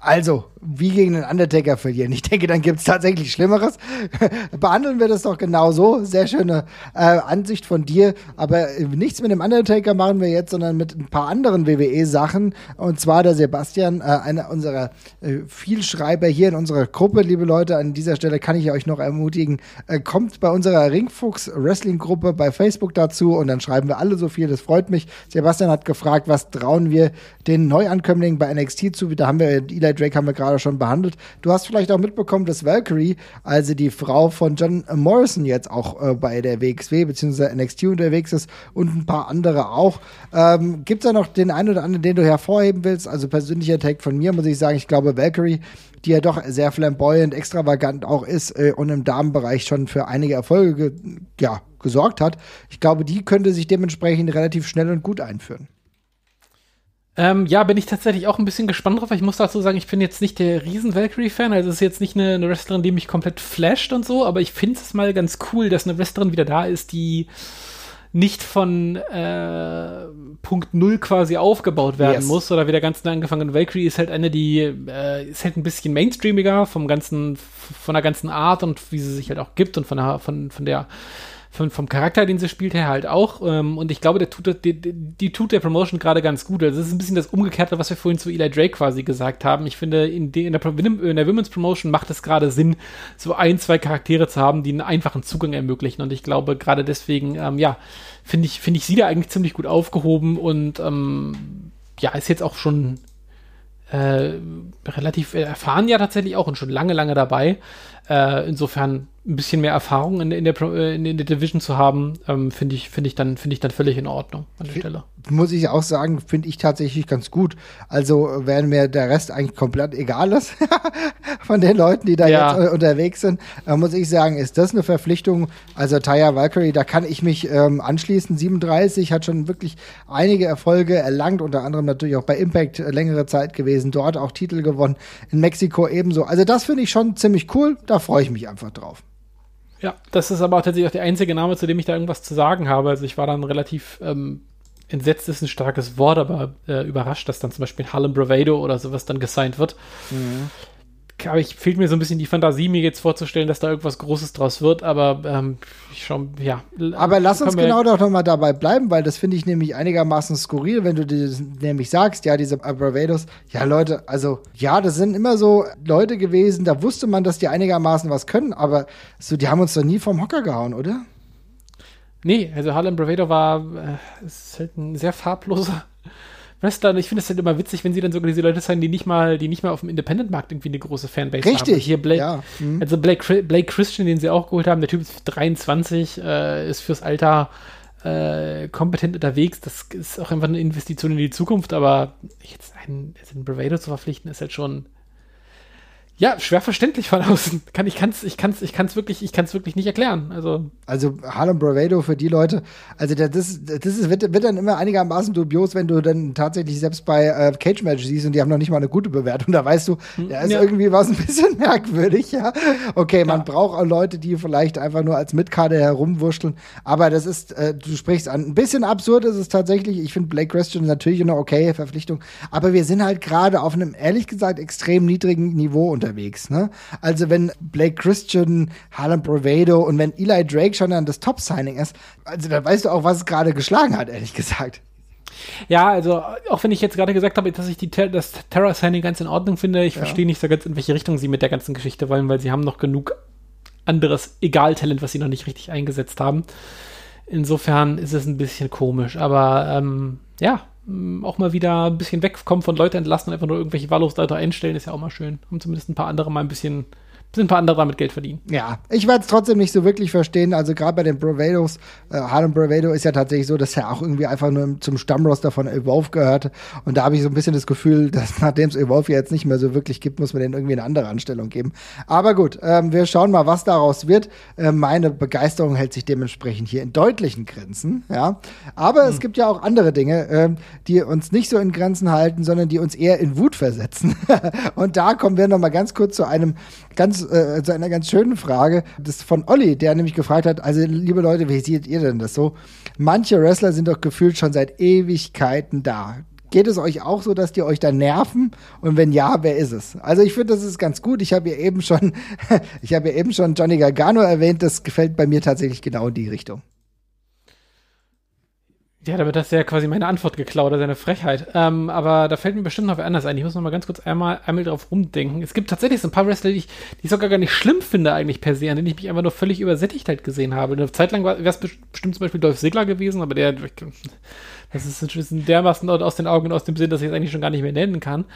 Speaker 1: Also, wie gegen den Undertaker verlieren. Ich denke, dann gibt es tatsächlich Schlimmeres. Behandeln wir das doch genau so. Sehr schöne äh, Ansicht von dir. Aber äh, nichts mit dem Undertaker machen wir jetzt, sondern mit ein paar anderen WWE-Sachen. Und zwar der Sebastian, äh, einer unserer äh, Vielschreiber hier in unserer Gruppe. Liebe Leute, an dieser Stelle kann ich euch noch ermutigen, äh, kommt bei unserer Ringfuchs Wrestling-Gruppe bei Facebook dazu und dann schreiben wir alle so viel. Das freut mich. Sebastian hat gefragt, was trauen wir den Neuankömmlingen bei NXT zu? Da haben wir Eli Eli Drake haben wir gerade schon behandelt. Du hast vielleicht auch mitbekommen, dass Valkyrie, also die Frau von John Morrison, jetzt auch äh, bei der WXW bzw. NXT unterwegs ist und ein paar andere auch. Ähm, Gibt es da noch den einen oder anderen, den du hervorheben willst? Also persönlicher Tag von mir muss ich sagen, ich glaube Valkyrie die ja doch sehr flamboyant, extravagant auch ist äh, und im Damenbereich schon für einige Erfolge ge ja, gesorgt hat. Ich glaube, die könnte sich dementsprechend relativ schnell und gut einführen.
Speaker 2: Ähm, ja, bin ich tatsächlich auch ein bisschen gespannt drauf. Ich muss dazu sagen, ich bin jetzt nicht der riesen Valkyrie-Fan. Also es ist jetzt nicht eine, eine, Wrestlerin, die mich komplett flasht und so, aber ich finde es mal ganz cool, dass eine Wrestlerin wieder da ist, die nicht von äh, Punkt Null quasi aufgebaut werden yes. muss oder wieder ganz neu angefangen. Valkyrie ist halt eine, die äh, ist halt ein bisschen mainstreamiger vom ganzen, von der ganzen Art und wie sie sich halt auch gibt und von der, von, von der von, vom Charakter, den sie spielt, her halt auch. Ähm, und ich glaube, der tut, die, die tut der Promotion gerade ganz gut. Also, es ist ein bisschen das Umgekehrte, was wir vorhin zu Eli Drake quasi gesagt haben. Ich finde, in, de, in, der, in der Women's Promotion macht es gerade Sinn, so ein, zwei Charaktere zu haben, die einen einfachen Zugang ermöglichen. Und ich glaube, gerade deswegen, ähm, ja, finde ich, finde ich sie da eigentlich ziemlich gut aufgehoben und ähm, ja, ist jetzt auch schon äh, relativ erfahren ja tatsächlich auch und schon lange, lange dabei. Äh, insofern ein bisschen mehr Erfahrung in, in, der, äh, in, der Division zu haben, ähm, finde ich, finde ich, dann, finde ich dann völlig in Ordnung an der Stelle.
Speaker 1: Muss ich auch sagen, finde ich tatsächlich ganz gut. Also, wenn mir der Rest eigentlich komplett egal ist, von den Leuten, die da ja. jetzt äh, unterwegs sind, äh, muss ich sagen, ist das eine Verpflichtung. Also, Taya Valkyrie, da kann ich mich ähm, anschließen. 37 hat schon wirklich einige Erfolge erlangt, unter anderem natürlich auch bei Impact äh, längere Zeit gewesen, dort auch Titel gewonnen, in Mexiko ebenso. Also, das finde ich schon ziemlich cool. Da freue ich mich einfach drauf.
Speaker 2: Ja, das ist aber tatsächlich auch der einzige Name, zu dem ich da irgendwas zu sagen habe. Also ich war dann relativ ähm, entsetzt ist ein starkes Wort, aber äh, überrascht, dass dann zum Beispiel Harlem Bravado oder sowas dann gesigned wird. Mhm aber ich fehlt mir so ein bisschen die Fantasie, mir jetzt vorzustellen, dass da irgendwas Großes draus wird, aber ähm, ich schau, ja.
Speaker 1: Aber lass uns genau doch nochmal dabei bleiben, weil das finde ich nämlich einigermaßen skurril, wenn du dir nämlich sagst, ja, diese Bravados, ja, Leute, also, ja, das sind immer so Leute gewesen, da wusste man, dass die einigermaßen was können, aber so, die haben uns doch nie vom Hocker gehauen, oder?
Speaker 2: Nee, also Harlem Bravado war, äh, ist halt ein sehr farbloser Wrestler, ich finde es halt immer witzig, wenn sie dann sogar diese Leute sein, die nicht mal, die nicht mal auf dem Independent-Markt irgendwie eine große Fanbase
Speaker 1: Richtig, haben.
Speaker 2: Richtig. Hier Blake, ja. mhm. also Blake, Blake Christian, den sie auch geholt haben, der Typ ist 23, äh, ist fürs Alter äh, kompetent unterwegs. Das ist auch einfach eine Investition in die Zukunft, aber jetzt einen, einen Bravado zu verpflichten, ist halt schon ja, schwer verständlich von außen. Kann, ich kann es ich kann's, ich kann's wirklich, ich kann's wirklich nicht erklären. Also,
Speaker 1: also Harlem Bravado für die Leute, also das, das ist, wird, wird dann immer einigermaßen dubios, wenn du dann tatsächlich selbst bei äh, Cage Match siehst und die haben noch nicht mal eine gute Bewertung. Da weißt du, hm, da ist ja. irgendwie was ein bisschen merkwürdig, ja. Okay, man ja. braucht auch Leute, die vielleicht einfach nur als Mitkarte herumwurschteln. Aber das ist, äh, du sprichst an. Ein bisschen absurd ist es tatsächlich. Ich finde Blake Christian natürlich eine okay Verpflichtung. Aber wir sind halt gerade auf einem, ehrlich gesagt, extrem niedrigen Niveau unter unterwegs. Ne? Also wenn Blake Christian, Harlem Bravado und wenn Eli Drake schon dann das Top-Signing ist, also da weißt du auch, was es gerade geschlagen hat, ehrlich gesagt.
Speaker 2: Ja, also auch wenn ich jetzt gerade gesagt habe, dass ich die, das Terror-Signing ganz in Ordnung finde, ich ja. verstehe nicht so ganz, in welche Richtung sie mit der ganzen Geschichte wollen, weil sie haben noch genug anderes Egal-Talent, was sie noch nicht richtig eingesetzt haben. Insofern ist es ein bisschen komisch, aber ähm, ja, auch mal wieder ein bisschen wegkommen von Leute entlassen und einfach nur irgendwelche Wahllos-Leute einstellen, ist ja auch mal schön. Und zumindest ein paar andere mal ein bisschen sind ein paar andere damit Geld verdienen.
Speaker 1: Ja, ich werde es trotzdem nicht so wirklich verstehen. Also gerade bei den Bravados, äh, Harlem Bravado ist ja tatsächlich so, dass er auch irgendwie einfach nur zum Stammroster von Evolve gehört. Und da habe ich so ein bisschen das Gefühl, dass nachdem es Evolve jetzt nicht mehr so wirklich gibt, muss man denen irgendwie eine andere Anstellung geben. Aber gut, ähm, wir schauen mal, was daraus wird. Äh, meine Begeisterung hält sich dementsprechend hier in deutlichen Grenzen. Ja, aber hm. es gibt ja auch andere Dinge, äh, die uns nicht so in Grenzen halten, sondern die uns eher in Wut versetzen. Und da kommen wir noch mal ganz kurz zu einem ganz, äh, zu einer ganz schönen Frage. Das von Olli, der nämlich gefragt hat, also liebe Leute, wie seht ihr denn das so? Manche Wrestler sind doch gefühlt schon seit Ewigkeiten da. Geht es euch auch so, dass die euch da nerven? Und wenn ja, wer ist es? Also ich finde, das ist ganz gut. Ich habe ja eben schon, ich habe ja eben schon Johnny Gargano erwähnt. Das gefällt bei mir tatsächlich genau in die Richtung.
Speaker 2: Ja, damit hast du ja quasi meine Antwort geklaut, oder seine Frechheit. Ähm, aber da fällt mir bestimmt noch wer anders ein. Ich muss noch mal ganz kurz einmal, einmal drauf rumdenken. Es gibt tatsächlich so ein paar Wrestler, die ich, die ich sogar gar nicht schlimm finde eigentlich per se, an denen ich mich einfach nur völlig übersättigt halt gesehen habe. Eine Zeit lang wäre es bestimmt zum Beispiel Dolph Ziggler gewesen, aber der, das ist ein dermaßen aus den Augen und aus dem Sinn, dass ich es eigentlich schon gar nicht mehr nennen kann.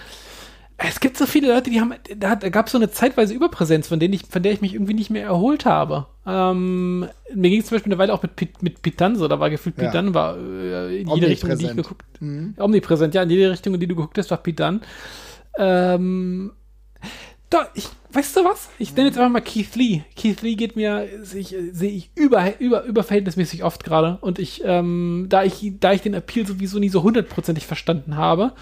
Speaker 2: Es gibt so viele Leute, die haben, da, da gab es so eine zeitweise Überpräsenz, von, denen ich, von der ich mich irgendwie nicht mehr erholt habe. Ähm, mir ging es zum Beispiel eine Weile auch mit, mit Pitan so, da war gefühlt ja. Pitan war äh, in jede Richtung, in die ich geguckt mhm. Omnipräsent, ja, in jede Richtung, in die du geguckt hast, war Pitan. Ähm, doch, ich, weißt du was? Ich nenne jetzt einfach mal Keith Lee. Keith Lee geht mir, sehe ich, seh ich über, über, überverhältnismäßig oft gerade. Und ich, ähm, da ich, da ich den Appeal sowieso nie so hundertprozentig verstanden habe,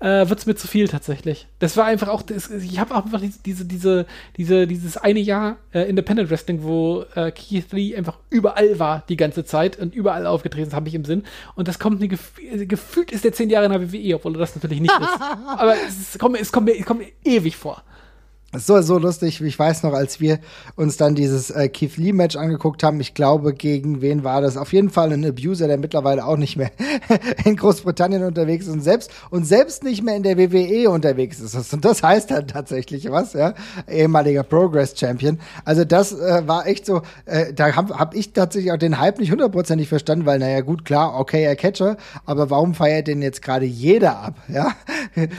Speaker 2: äh, wird es mir zu viel tatsächlich. Das war einfach auch, das, ich habe einfach diese, diese, diese, dieses eine Jahr äh, Independent Wrestling, wo äh, Keith Lee einfach überall war die ganze Zeit und überall aufgetreten ist, habe ich im Sinn. Und das kommt mir gef gefühlt ist der zehn Jahre in der WWE, obwohl das natürlich nicht ist. Aber es, kommt, es, kommt mir, es kommt mir ewig vor.
Speaker 1: So, so lustig. Ich weiß noch, als wir uns dann dieses äh, Keith Lee Match angeguckt haben, ich glaube, gegen wen war das? Auf jeden Fall ein Abuser, der mittlerweile auch nicht mehr in Großbritannien unterwegs ist und selbst, und selbst nicht mehr in der WWE unterwegs ist. Und das heißt dann tatsächlich was, ja. Ehemaliger Progress Champion. Also das äh, war echt so, äh, da habe hab ich tatsächlich auch den Hype nicht hundertprozentig verstanden, weil, naja, gut, klar, okay, er Catcher, aber warum feiert den jetzt gerade jeder ab, ja?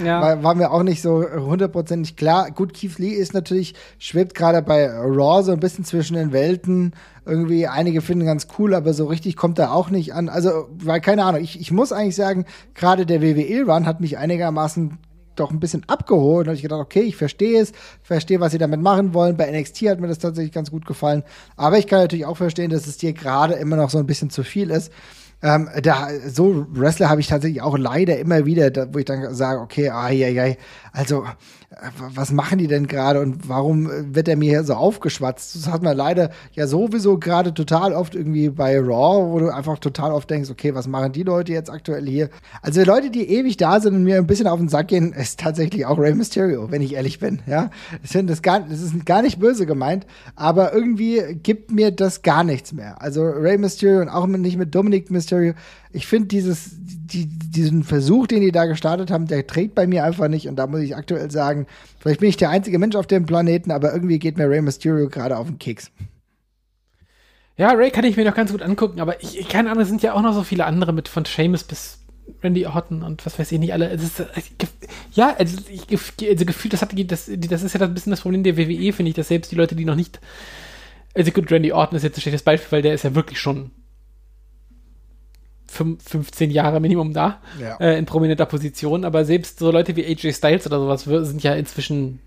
Speaker 1: ja. War, war mir auch nicht so hundertprozentig klar. Gut, Keith Lee Lee ist natürlich, schwebt gerade bei Raw so ein bisschen zwischen den Welten. Irgendwie, einige finden ganz cool, aber so richtig kommt er auch nicht an. Also, weil, keine Ahnung, ich, ich muss eigentlich sagen, gerade der WWE-Run hat mich einigermaßen doch ein bisschen abgeholt. Und ich gedacht, okay, ich verstehe es, verstehe, was sie damit machen wollen. Bei NXT hat mir das tatsächlich ganz gut gefallen. Aber ich kann natürlich auch verstehen, dass es dir gerade immer noch so ein bisschen zu viel ist. Ähm, da, so Wrestler habe ich tatsächlich auch leider immer wieder, da, wo ich dann sage, okay, ai, ai, ai, also was machen die denn gerade und warum wird er mir hier so aufgeschwatzt? Das hat man leider ja sowieso gerade total oft irgendwie bei Raw, wo du einfach total oft denkst, okay, was machen die Leute jetzt aktuell hier? Also Leute, die ewig da sind und mir ein bisschen auf den Sack gehen, ist tatsächlich auch Rey Mysterio, wenn ich ehrlich bin, ja. Ich finde das gar, das ist gar nicht böse gemeint, aber irgendwie gibt mir das gar nichts mehr. Also Rey Mysterio und auch nicht mit Dominic Mysterio, ich finde dieses, die, diesen Versuch, den die da gestartet haben, der trägt bei mir einfach nicht. Und da muss ich aktuell sagen, vielleicht bin ich der einzige Mensch auf dem Planeten, aber irgendwie geht mir Rey Mysterio gerade auf den Keks.
Speaker 2: Ja, Ray kann ich mir noch ganz gut angucken, aber ich, keine Ahnung, es sind ja auch noch so viele andere mit von Seamus bis Randy Orton und was weiß ich nicht alle. Ist, ja, also, ich, also gefühlt, das, hat, das, das ist ja ein bisschen das Problem der WWE, finde ich, dass selbst die Leute, die noch nicht. Also gut, Randy Orton ist jetzt ein schlechtes Beispiel, weil der ist ja wirklich schon 15 Jahre Minimum da, ja. äh, in prominenter Position, aber selbst so Leute wie AJ Styles oder sowas sind ja inzwischen,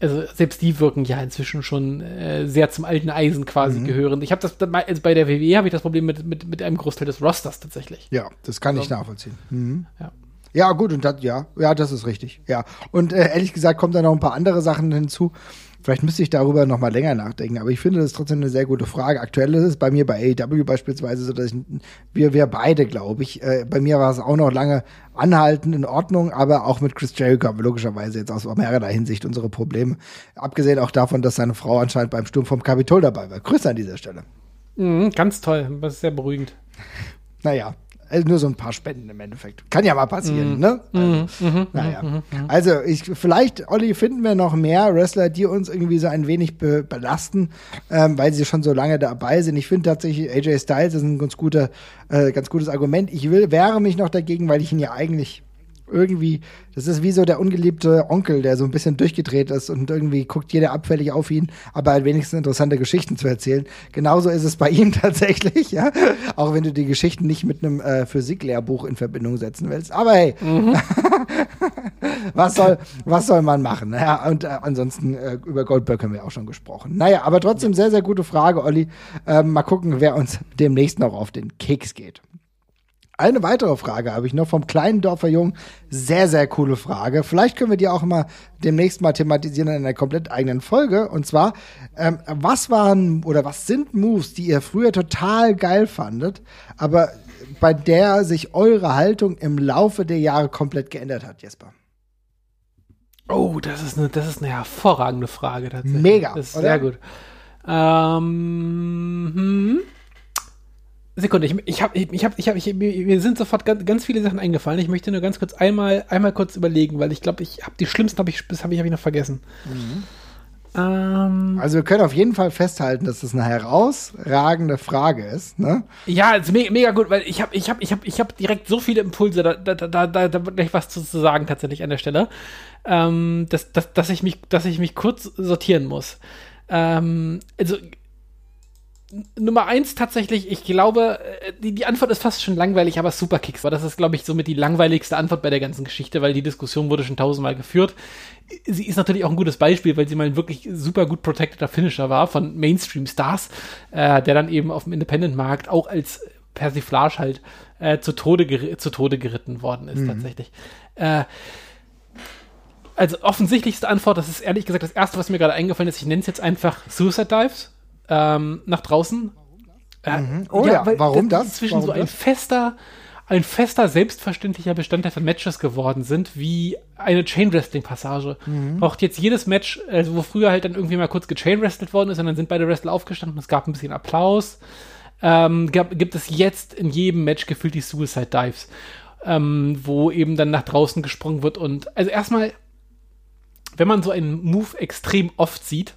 Speaker 2: also selbst die wirken ja inzwischen schon äh, sehr zum alten Eisen quasi mhm. gehören. Ich habe das, also bei der WWE habe ich das Problem mit, mit, mit einem Großteil des Rosters tatsächlich.
Speaker 1: Ja, das kann also, ich nachvollziehen. Mhm. Ja. Ja, gut, und das, ja, ja, das ist richtig. Ja. Und äh, ehrlich gesagt kommt da noch ein paar andere Sachen hinzu. Vielleicht müsste ich darüber noch mal länger nachdenken, aber ich finde, das trotzdem eine sehr gute Frage. Aktuell ist es bei mir bei AEW beispielsweise so, dass ich, wir, wir beide, glaube ich, äh, bei mir war es auch noch lange anhalten in Ordnung, aber auch mit Chris Jericho haben wir logischerweise jetzt aus mehrerer Hinsicht unsere Probleme. Abgesehen auch davon, dass seine Frau anscheinend beim Sturm vom Kapitol dabei war. Grüße an dieser Stelle.
Speaker 2: Mhm, ganz toll, das ist sehr beruhigend.
Speaker 1: Naja, also nur so ein paar Spenden im Endeffekt. Kann ja mal passieren, mm. ne? Also, mm. naja. Mm. Also, ich, vielleicht, Olli, finden wir noch mehr Wrestler, die uns irgendwie so ein wenig be belasten, ähm, weil sie schon so lange dabei sind. Ich finde tatsächlich, AJ Styles ist ein ganz guter, äh, ganz gutes Argument. Ich will, wehre mich noch dagegen, weil ich ihn ja eigentlich irgendwie, das ist wie so der ungeliebte Onkel, der so ein bisschen durchgedreht ist und irgendwie guckt jeder abfällig auf ihn, aber halt wenigstens interessante Geschichten zu erzählen. Genauso ist es bei ihm tatsächlich, ja. Auch wenn du die Geschichten nicht mit einem äh, Physiklehrbuch in Verbindung setzen willst. Aber hey, mhm. was soll, was soll man machen? Ja, und äh, ansonsten äh, über Goldberg haben wir auch schon gesprochen. Naja, aber trotzdem sehr, sehr gute Frage, Olli. Ähm, mal gucken, wer uns demnächst noch auf den Keks geht. Eine weitere Frage habe ich noch vom kleinen Dorfer Jungen. Sehr, sehr coole Frage. Vielleicht können wir die auch immer demnächst mal thematisieren in einer komplett eigenen Folge. Und zwar, ähm, was waren oder was sind Moves, die ihr früher total geil fandet, aber bei der sich eure Haltung im Laufe der Jahre komplett geändert hat, Jesper?
Speaker 2: Oh, das ist eine, das ist eine hervorragende Frage
Speaker 1: tatsächlich. Mega.
Speaker 2: Das ist oder? sehr gut. Ähm, hm. Sekunde, ich, ich habe, ich habe, ich habe, ich, mir sind sofort ganz, ganz viele Sachen eingefallen. Ich möchte nur ganz kurz einmal, einmal kurz überlegen, weil ich glaube, ich habe die schlimmsten habe ich, das habe ich, hab ich noch vergessen. Mhm.
Speaker 1: Ähm, also wir können auf jeden Fall festhalten, dass das eine herausragende Frage ist. Ne?
Speaker 2: Ja, ist mega, mega gut, weil ich habe, ich habe, ich habe, ich habe direkt so viele Impulse, da, da, da, da, da gleich was zu, zu sagen tatsächlich an der Stelle, ähm, dass, dass, dass ich mich, dass ich mich kurz sortieren muss. Ähm, also Nummer eins tatsächlich, ich glaube, äh, die, die Antwort ist fast schon langweilig, aber Superkicks war das ist, glaube ich, somit die langweiligste Antwort bei der ganzen Geschichte, weil die Diskussion wurde schon tausendmal geführt. Sie ist natürlich auch ein gutes Beispiel, weil sie mal ein wirklich super gut protecteder Finisher war von Mainstream-Stars, äh, der dann eben auf dem Independent-Markt auch als Persiflage halt äh, zu, Tode zu Tode geritten worden ist, mhm. tatsächlich. Äh, also offensichtlichste Antwort, das ist ehrlich gesagt das erste, was mir gerade eingefallen ist. Ich nenne es jetzt einfach Suicide Dives ähm, nach draußen.
Speaker 1: Äh, mhm. Oh ja, ja warum das?
Speaker 2: Zwischen
Speaker 1: warum
Speaker 2: so ein fester, ein fester, selbstverständlicher Bestandteil von Matches geworden sind, wie eine Chain Wrestling Passage. Mhm. Braucht jetzt jedes Match, also wo früher halt dann irgendwie mal kurz gechain wrestelt worden ist und dann sind beide Wrestler aufgestanden, es gab ein bisschen Applaus. Ähm, gab, gibt es jetzt in jedem Match gefühlt die Suicide Dives, ähm, wo eben dann nach draußen gesprungen wird und also erstmal, wenn man so einen Move extrem oft sieht,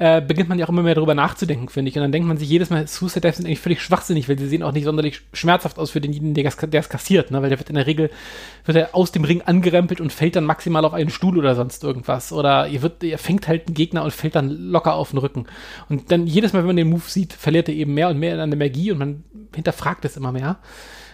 Speaker 2: äh, beginnt man ja auch immer mehr darüber nachzudenken, finde ich. Und dann denkt man sich jedes Mal, Suicide Dives sind eigentlich völlig schwachsinnig, weil sie sehen auch nicht sonderlich schmerzhaft aus für denjenigen, der es kassiert, ne? weil der wird in der Regel wird er aus dem Ring angerempelt und fällt dann maximal auf einen Stuhl oder sonst irgendwas. Oder ihr, wird, ihr fängt halt einen Gegner und fällt dann locker auf den Rücken. Und dann jedes Mal, wenn man den Move sieht, verliert er eben mehr und mehr an der Magie und man hinterfragt es immer mehr.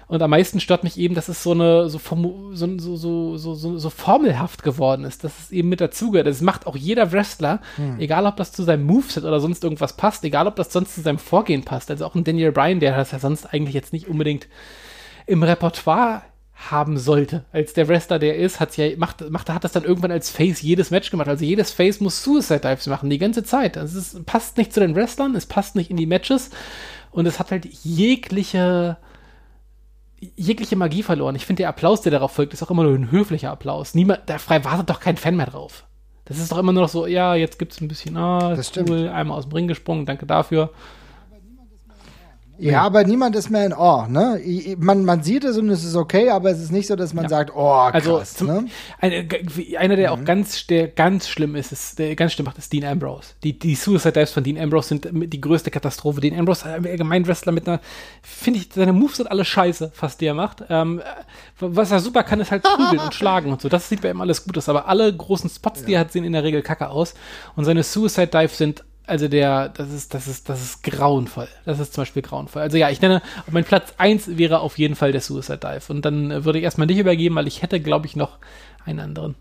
Speaker 2: Und am meisten stört mich eben, dass es so eine so, so, so, so, so, so formelhaft geworden ist, dass es eben mit dazugehört. Das macht auch jeder Wrestler, hm. egal ob das zu seinem Moveset oder sonst irgendwas passt, egal ob das sonst zu seinem Vorgehen passt. Also auch ein Daniel Bryan, der das ja sonst eigentlich jetzt nicht unbedingt im Repertoire haben sollte. Als der Wrestler, der ist, hat's ja, macht, macht, hat das dann irgendwann als Face jedes Match gemacht. Also jedes Face muss Suicide Dives machen, die ganze Zeit. Also es passt nicht zu den Wrestlern, es passt nicht in die Matches und es hat halt jegliche jegliche Magie verloren. Ich finde, der Applaus, der darauf folgt, ist auch immer nur ein höflicher Applaus. Niemand, da frei wartet doch kein Fan mehr drauf. Das ist doch immer nur noch so, ja, jetzt gibt es ein bisschen, ah, das cool, stimmt. einmal aus dem Ring gesprungen, danke dafür.
Speaker 1: Ja, aber niemand ist mehr in Awe, ne? Man, man sieht es und es ist okay, aber es ist nicht so, dass man ja. sagt, oh,
Speaker 2: krass, also zum, ne? eine, einer, der mhm. auch ganz, der ganz schlimm ist, ist, der ganz schlimm macht, ist Dean Ambrose. Die, die Suicide Dives von Dean Ambrose sind die größte Katastrophe. Dean Ambrose, äh, allgemein Wrestler mit einer, finde ich, seine Moves sind alle scheiße, fast die er macht. Ähm, was er super kann, ist halt prügeln und schlagen und so. Das sieht bei ihm alles gut aus, aber alle großen Spots, ja. die er hat, sehen in der Regel kacke aus. Und seine Suicide Dives sind also der, das ist, das ist, das ist grauenvoll. Das ist zum Beispiel grauenvoll. Also ja, ich nenne, mein Platz 1 wäre auf jeden Fall der Suicide Dive. Und dann würde ich erstmal dich übergeben, weil ich hätte, glaube ich, noch einen anderen.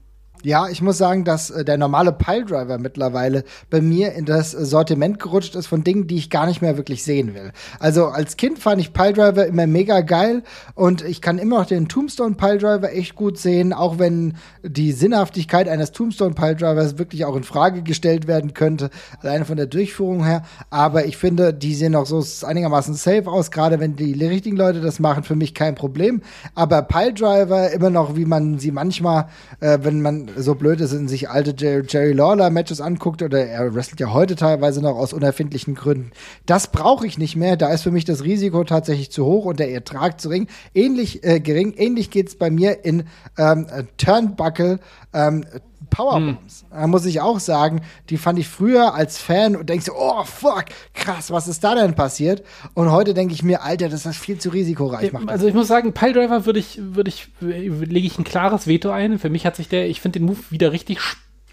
Speaker 1: Ja, ich muss sagen, dass äh, der normale Piledriver mittlerweile bei mir in das Sortiment gerutscht ist von Dingen, die ich gar nicht mehr wirklich sehen will. Also als Kind fand ich Piledriver immer mega geil und ich kann immer noch den Tombstone Piledriver echt gut sehen, auch wenn die Sinnhaftigkeit eines Tombstone Piledrivers wirklich auch in Frage gestellt werden könnte, alleine von der Durchführung her. Aber ich finde, die sehen auch so einigermaßen safe aus, gerade wenn die richtigen Leute das machen, für mich kein Problem. Aber Piledriver immer noch, wie man sie manchmal, äh, wenn man so blöd ist und sich alte Jerry Lawler Matches anguckt oder er wrestelt ja heute teilweise noch aus unerfindlichen Gründen. Das brauche ich nicht mehr. Da ist für mich das Risiko tatsächlich zu hoch und der Ertrag zu gering. Ähnlich äh, gering. Ähnlich geht's bei mir in ähm, Turnbuckle. Ähm, Powerbombs. Hm. Da muss ich auch sagen, die fand ich früher als Fan und denkst, oh fuck, krass, was ist da denn passiert? Und heute denke ich mir, Alter, das ist viel zu risikoreich.
Speaker 2: Macht also ich muss sagen, Piledriver würde ich, würde ich, lege ich ein klares Veto ein. Für mich hat sich der, ich finde den Move wieder richtig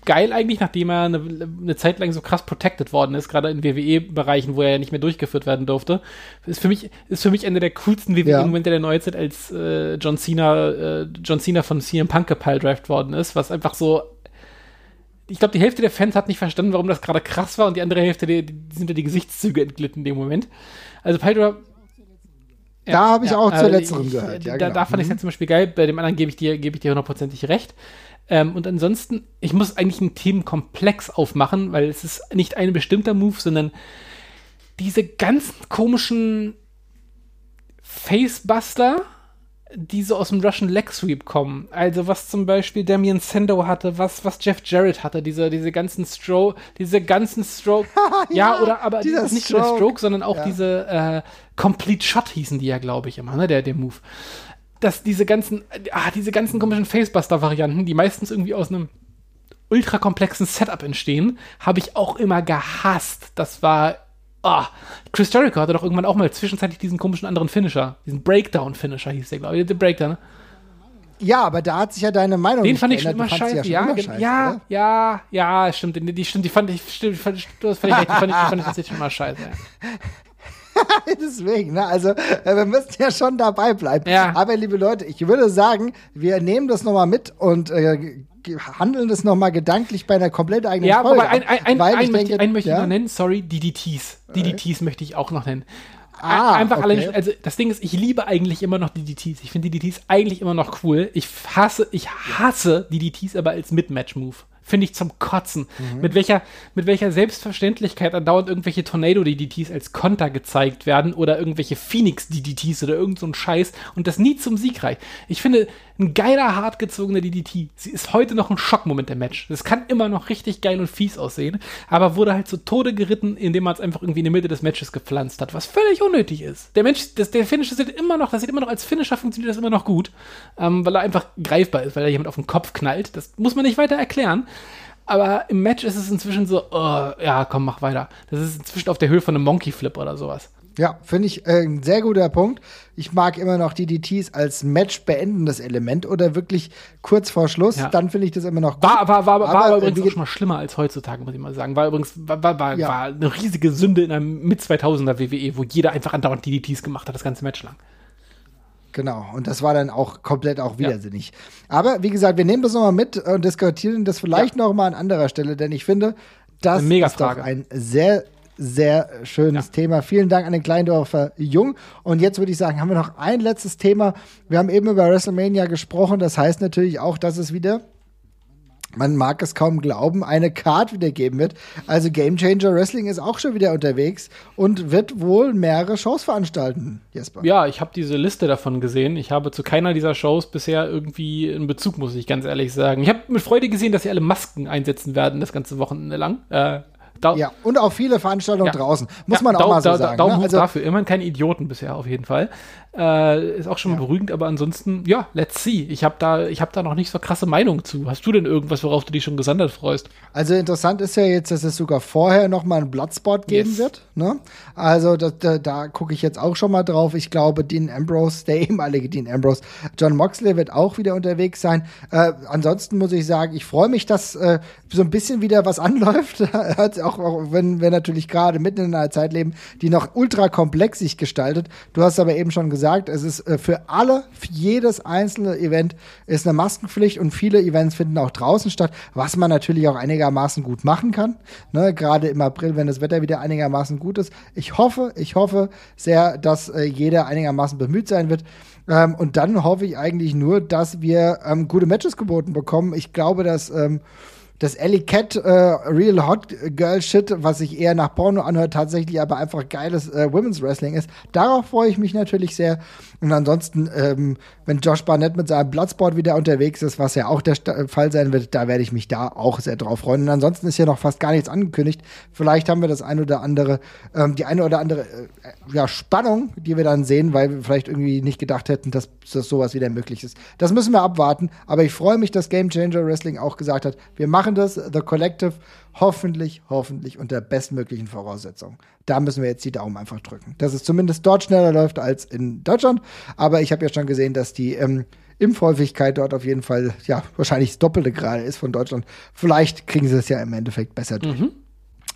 Speaker 2: geil eigentlich, nachdem er eine, eine, Zeit lang so krass protected worden ist, gerade in WWE-Bereichen, wo er ja nicht mehr durchgeführt werden durfte. Ist für mich, ist für mich einer der coolsten WWE-Momente ja. der Neuzeit, als äh, John Cena, äh, John Cena von CM Punk gepiledrived worden ist, was einfach so ich glaube, die Hälfte der Fans hat nicht verstanden, warum das gerade krass war und die andere Hälfte, die, die sind ja die Gesichtszüge entglitten in dem Moment. Also Piledriver
Speaker 1: Ja, da habe ich ja, auch zur letzteren ich, gehört.
Speaker 2: Ja, da, genau. da fand ich es ja mhm. zum Beispiel geil. Bei dem anderen gebe ich dir, gebe ich dir hundertprozentig recht. Ähm, und ansonsten, ich muss eigentlich einen Themenkomplex aufmachen, weil es ist nicht ein bestimmter Move, sondern diese ganzen komischen Facebuster, die so aus dem Russian Leg Sweep kommen. Also was zum Beispiel Damien Sando hatte, was, was Jeff Jarrett hatte, diese, diese ganzen Stroke, diese ganzen Stroke, ja, ja, oder aber nicht nur der Stroke, sondern auch ja. diese äh, Complete Shot hießen die ja, glaube ich, immer, ne, der, der Move. Dass diese ganzen, ah, diese ganzen komischen Facebuster-Varianten, die meistens irgendwie aus einem ultra komplexen Setup entstehen, habe ich auch immer gehasst. Das war Ah, Chris Jericho hatte doch irgendwann auch mal zwischenzeitlich diesen komischen anderen Finisher. Diesen Breakdown-Finisher hieß der, glaube ich. Der Breakdown, ne?
Speaker 1: Ja, aber da hat sich ja deine Meinung
Speaker 2: Den fand ich schon immer scheiße. Ja, ja, immer scheiße, ja, ja, ja, stimmt. Die, die, stimmt, die fand ich, stimmt, die fand, das fand ich die fand ich, die fand ich tatsächlich schon immer scheiße. Ja.
Speaker 1: Deswegen, ne? Also, äh, wir müssen ja schon dabei bleiben. Ja. Aber, liebe Leute, ich würde sagen, wir nehmen das nochmal mit und äh, handeln das nochmal gedanklich bei einer komplett eigenen
Speaker 2: ja, Folge. Ja, aber ein, ein, ein, ein, möchte, denke, einen möchte ich noch nennen, sorry, DDTs. DDTs äh. möchte ich auch noch nennen. Ah, einfach okay. allein, also das Ding ist, ich liebe eigentlich immer noch DDTs. Ich finde DDTs eigentlich immer noch cool. Ich hasse, ich hasse DDTs aber als Mid-Match-Move finde ich zum Kotzen. Mhm. Mit, welcher, mit welcher Selbstverständlichkeit andauernd irgendwelche Tornado-DDTs als Konter gezeigt werden oder irgendwelche Phoenix-DDTs oder irgend so ein Scheiß und das nie zum Sieg reicht. Ich finde, ein geiler, hartgezogener DDT, sie ist heute noch ein Schockmoment der Match. Das kann immer noch richtig geil und fies aussehen, aber wurde halt zu Tode geritten, indem man es einfach irgendwie in der Mitte des Matches gepflanzt hat, was völlig unnötig ist. Der Mensch, das, der Finisher sieht immer noch, das sieht immer noch als Finisher funktioniert das immer noch gut, ähm, weil er einfach greifbar ist, weil er jemand auf den Kopf knallt. Das muss man nicht weiter erklären. Aber im Match ist es inzwischen so, oh, ja, komm, mach weiter. Das ist inzwischen auf der Höhe von einem Monkey Flip oder sowas.
Speaker 1: Ja, finde ich äh, ein sehr guter Punkt. Ich mag immer noch die DTs als Match beendendes Element oder wirklich kurz vor Schluss. Ja. Dann finde ich das immer noch
Speaker 2: gut. War, war, war, war aber, aber übrigens auch schon mal schlimmer als heutzutage, muss ich mal sagen. War übrigens war, war, war, ja. war eine riesige Sünde in einem mit 2000er WWE, wo jeder einfach andauernd DDTs gemacht hat, das ganze Match lang.
Speaker 1: Genau, und das war dann auch komplett auch widersinnig. Ja. Aber wie gesagt, wir nehmen das nochmal mit und diskutieren das vielleicht ja. nochmal an anderer Stelle, denn ich finde, das ist doch ein sehr, sehr schönes ja. Thema. Vielen Dank an den Kleindorfer Jung. Und jetzt würde ich sagen, haben wir noch ein letztes Thema. Wir haben eben über WrestleMania gesprochen. Das heißt natürlich auch, dass es wieder man mag es kaum glauben, eine Card wiedergeben wird. Also Game Changer Wrestling ist auch schon wieder unterwegs und wird wohl mehrere Shows veranstalten,
Speaker 2: Jesper. Ja, ich habe diese Liste davon gesehen. Ich habe zu keiner dieser Shows bisher irgendwie einen Bezug, muss ich ganz ehrlich sagen. Ich habe mit Freude gesehen, dass sie alle Masken einsetzen werden, das ganze Wochenende lang. Äh,
Speaker 1: da ja, und auch viele Veranstaltungen ja. draußen. Muss man auch mal so da, sagen.
Speaker 2: Daumen ne? also, dafür. Immerhin keine Idioten bisher auf jeden Fall. Äh, ist auch schon ja. beruhigend, aber ansonsten, ja, let's see. Ich habe da, hab da noch nicht so krasse Meinung zu. Hast du denn irgendwas, worauf du dich schon gesandt freust?
Speaker 1: Also interessant ist ja jetzt, dass es sogar vorher noch mal einen Bloodspot geben yes. wird. Ne? Also da, da, da gucke ich jetzt auch schon mal drauf. Ich glaube, Dean Ambrose, der ehemalige Dean Ambrose, John Moxley wird auch wieder unterwegs sein. Äh, ansonsten muss ich sagen, ich freue mich, dass äh, so ein bisschen wieder was anläuft. auch, auch wenn wir natürlich gerade mitten in einer Zeit leben, die noch ultra komplex sich gestaltet. Du hast aber eben schon gesagt, gesagt, es ist äh, für alle, für jedes einzelne Event ist eine Maskenpflicht und viele Events finden auch draußen statt, was man natürlich auch einigermaßen gut machen kann. Ne, Gerade im April, wenn das Wetter wieder einigermaßen gut ist. Ich hoffe, ich hoffe sehr, dass äh, jeder einigermaßen bemüht sein wird. Ähm, und dann hoffe ich eigentlich nur, dass wir ähm, gute Matches geboten bekommen. Ich glaube, dass ähm, das Ellie Cat äh, Real Hot Girl Shit, was sich eher nach Porno anhört, tatsächlich aber einfach geiles äh, Women's Wrestling ist. Darauf freue ich mich natürlich sehr. Und ansonsten, ähm, wenn Josh Barnett mit seinem Bloodsport wieder unterwegs ist, was ja auch der St Fall sein wird, da werde ich mich da auch sehr drauf freuen. Und ansonsten ist ja noch fast gar nichts angekündigt. Vielleicht haben wir das ein oder andere, ähm, die eine oder andere äh, ja, Spannung, die wir dann sehen, weil wir vielleicht irgendwie nicht gedacht hätten, dass, dass sowas wieder möglich ist. Das müssen wir abwarten. Aber ich freue mich, dass Game Changer Wrestling auch gesagt hat, wir machen das, The Collective, hoffentlich, hoffentlich unter bestmöglichen Voraussetzungen. Da müssen wir jetzt die Daumen einfach drücken. Dass es zumindest dort schneller läuft als in Deutschland. Aber ich habe ja schon gesehen, dass die ähm, Impfhäufigkeit dort auf jeden Fall, ja, wahrscheinlich das Doppelte gerade ist von Deutschland. Vielleicht kriegen sie es ja im Endeffekt besser durch. Mhm.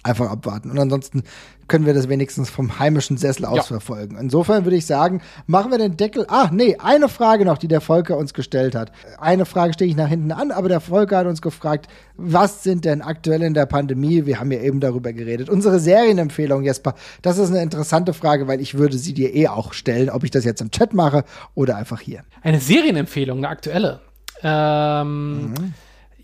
Speaker 1: Einfach abwarten. Und ansonsten können wir das wenigstens vom heimischen Sessel aus ja. verfolgen. Insofern würde ich sagen, machen wir den Deckel. Ah, nee, eine Frage noch, die der Volker uns gestellt hat. Eine Frage stehe ich nach hinten an, aber der Volker hat uns gefragt, was sind denn aktuell in der Pandemie? Wir haben ja eben darüber geredet. Unsere Serienempfehlung, Jesper, das ist eine interessante Frage, weil ich würde sie dir eh auch stellen, ob ich das jetzt im Chat mache oder einfach hier.
Speaker 2: Eine Serienempfehlung, eine aktuelle. Ähm, mhm.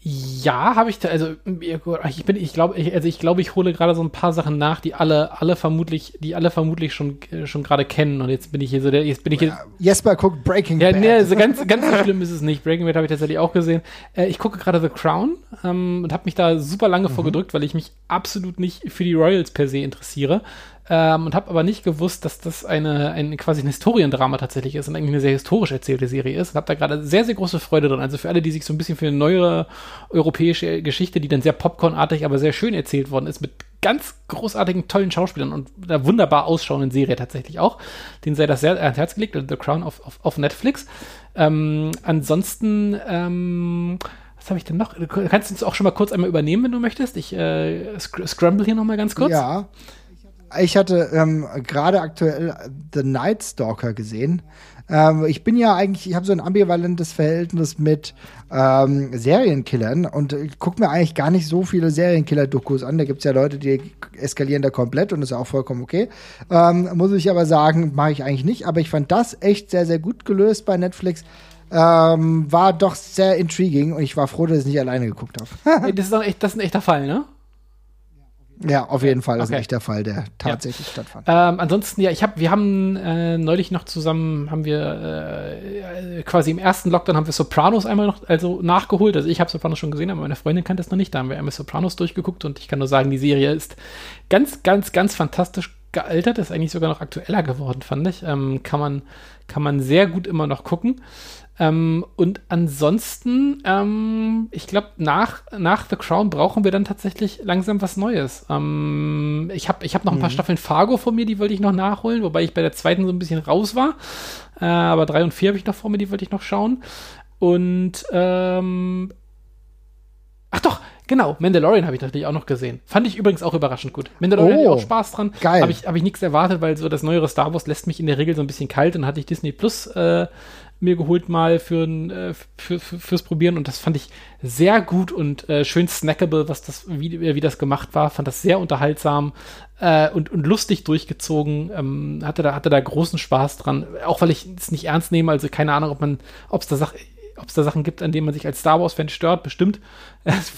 Speaker 2: Ja, habe ich da, also ich bin, ich glaube, ich, also ich glaube, ich hole gerade so ein paar Sachen nach, die alle, alle vermutlich, die alle vermutlich schon, äh, schon gerade kennen. Und jetzt bin ich hier so der, jetzt bin ich hier.
Speaker 1: Jesper guckt Breaking
Speaker 2: ja, Bad. Ja, nee, so ganz, ganz so schlimm ist es nicht. Breaking Bad habe ich tatsächlich auch gesehen. Äh, ich gucke gerade The Crown ähm, und habe mich da super lange mhm. vorgedrückt, weil ich mich absolut nicht für die Royals per se interessiere ähm, und habe aber nicht gewusst, dass das eine, ein quasi ein Historiendrama tatsächlich ist und eigentlich eine sehr historisch erzählte Serie ist. Und habe da gerade sehr, sehr große Freude dran. Also für alle, die sich so ein bisschen für eine neuere europäische Geschichte, die dann sehr popcornartig, aber sehr schön erzählt worden ist, mit ganz großartigen, tollen Schauspielern und einer wunderbar ausschauenden Serie tatsächlich auch. Den sei das sehr ans Herz gelegt, The Crown auf, auf, auf Netflix. Ähm, ansonsten, ähm, was habe ich denn noch? Du kannst uns auch schon mal kurz einmal übernehmen, wenn du möchtest. Ich äh, scramble hier noch mal ganz kurz.
Speaker 1: Ja. Ich hatte ähm, gerade aktuell The Night Stalker gesehen. Ähm, ich bin ja eigentlich, ich habe so ein ambivalentes Verhältnis mit ähm, Serienkillern und gucke mir eigentlich gar nicht so viele Serienkiller-Dokus an. Da gibt es ja Leute, die eskalieren da komplett und ist auch vollkommen okay. Ähm, muss ich aber sagen, mache ich eigentlich nicht. Aber ich fand das echt sehr, sehr gut gelöst bei Netflix. Ähm, war doch sehr intriguing und ich war froh, dass ich nicht alleine geguckt
Speaker 2: habe. das, ist echt, das ist ein echter Fall, ne?
Speaker 1: Ja, auf jeden Fall. Das okay. ist echt der Fall, der tatsächlich ja. stattfand.
Speaker 2: Ähm, ansonsten, ja, ich habe, wir haben äh, neulich noch zusammen, haben wir äh, quasi im ersten Lockdown haben wir Sopranos einmal noch, also nachgeholt. Also ich habe Sopranos schon gesehen, aber meine Freundin kannte es noch nicht. Da haben wir einmal Sopranos durchgeguckt und ich kann nur sagen, die Serie ist ganz, ganz, ganz fantastisch gealtert. Ist eigentlich sogar noch aktueller geworden, fand ich. Ähm, kann man, kann man sehr gut immer noch gucken. Ähm, und ansonsten, ähm, ich glaube, nach, nach The Crown brauchen wir dann tatsächlich langsam was Neues. Ähm, ich habe ich hab noch ein paar mhm. Staffeln Fargo vor mir, die wollte ich noch nachholen, wobei ich bei der zweiten so ein bisschen raus war. Äh, aber drei und vier habe ich noch vor mir, die wollte ich noch schauen. Und ähm, ach doch, Genau, Mandalorian habe ich natürlich auch noch gesehen. Fand ich übrigens auch überraschend gut. Mandalorian oh, hatte ich auch Spaß dran. Geil. Habe ich, hab ich nichts erwartet, weil so das neuere Star Wars lässt mich in der Regel so ein bisschen kalt und hatte ich Disney Plus äh, mir geholt mal für, äh, für, für, fürs Probieren und das fand ich sehr gut und äh, schön snackable, was das, wie, wie das gemacht war. Fand das sehr unterhaltsam äh, und, und lustig durchgezogen. Ähm, hatte, da, hatte da großen Spaß dran. Auch weil ich es nicht ernst nehme, also keine Ahnung, ob man, ob es da Sache ob es da Sachen gibt, an denen man sich als Star Wars-Fan stört, bestimmt. Es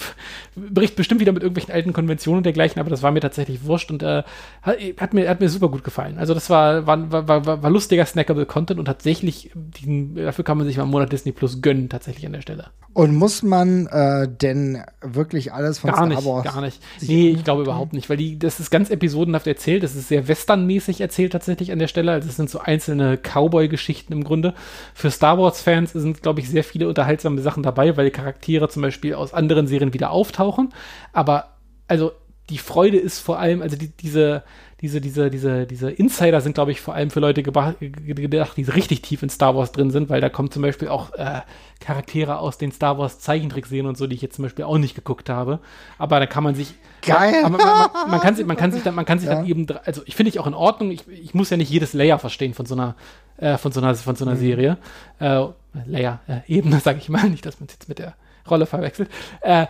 Speaker 2: bricht bestimmt wieder mit irgendwelchen alten Konventionen und dergleichen, aber das war mir tatsächlich wurscht und äh, hat, mir, hat mir super gut gefallen. Also das war, war, war, war, war lustiger snackable Content und tatsächlich, diesen, dafür kann man sich mal einen Monat Disney Plus gönnen, tatsächlich an der Stelle.
Speaker 1: Und muss man äh, denn wirklich alles von
Speaker 2: gar Star Wars? Gar nicht, gar nicht. Nee, ich glaube überhaupt nicht, weil die, das ist ganz episodenhaft erzählt, das ist sehr westernmäßig erzählt tatsächlich an der Stelle. Also es sind so einzelne Cowboy-Geschichten im Grunde. Für Star Wars-Fans sind, glaube ich, sehr viele unterhaltsame Sachen dabei, weil Charaktere zum Beispiel aus anderen Serien wieder auftauchen. Aber also die Freude ist vor allem, also die, diese, diese, diese, diese, diese Insider sind, glaube ich, vor allem für Leute gedacht, die richtig tief in Star Wars drin sind, weil da kommen zum Beispiel auch äh, Charaktere aus den Star Wars Zeichentrickserien und so, die ich jetzt zum Beispiel auch nicht geguckt habe. Aber da kann man sich.
Speaker 1: Geil!
Speaker 2: Man, man, man, man, kann sich, man kann sich dann, man kann sich ja. dann eben, also ich finde ich auch in Ordnung. Ich, ich muss ja nicht jedes Layer verstehen von so einer, äh, von so einer, von so einer mhm. Serie. Äh, Layer, äh, Ebene, sage ich mal, nicht, dass man jetzt mit der Rolle verwechselt. Äh,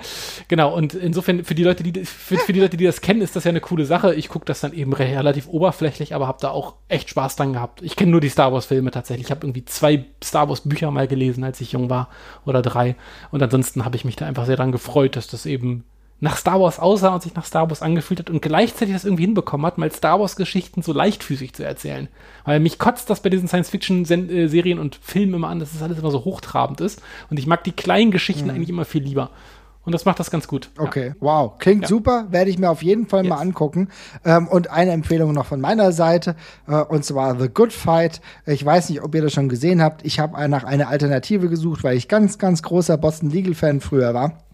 Speaker 2: genau, und insofern für die Leute, die für, für, die Leute, die das kennen, ist das ja eine coole Sache. Ich gucke das dann eben relativ oberflächlich, aber habe da auch echt Spaß dran gehabt. Ich kenne nur die Star Wars Filme tatsächlich. Ich habe irgendwie zwei Star Wars Bücher mal gelesen, als ich jung war oder drei. Und ansonsten habe ich mich da einfach sehr dran gefreut, dass das eben nach Star Wars aussah und sich nach Star Wars angefühlt hat und gleichzeitig das irgendwie hinbekommen hat, mal Star Wars Geschichten so leichtfüßig zu erzählen. Weil mich kotzt das bei diesen Science-Fiction-Serien und Filmen immer an, dass das alles immer so hochtrabend ist. Und ich mag die kleinen Geschichten mhm. eigentlich immer viel lieber. Und das macht das ganz gut.
Speaker 1: Okay, ja. wow. Klingt ja. super. Werde ich mir auf jeden Fall yes. mal angucken. Ähm, und eine Empfehlung noch von meiner Seite, äh, und zwar The Good Fight. Ich weiß nicht, ob ihr das schon gesehen habt. Ich habe nach einer Alternative gesucht, weil ich ganz, ganz großer Boston Legal Fan früher war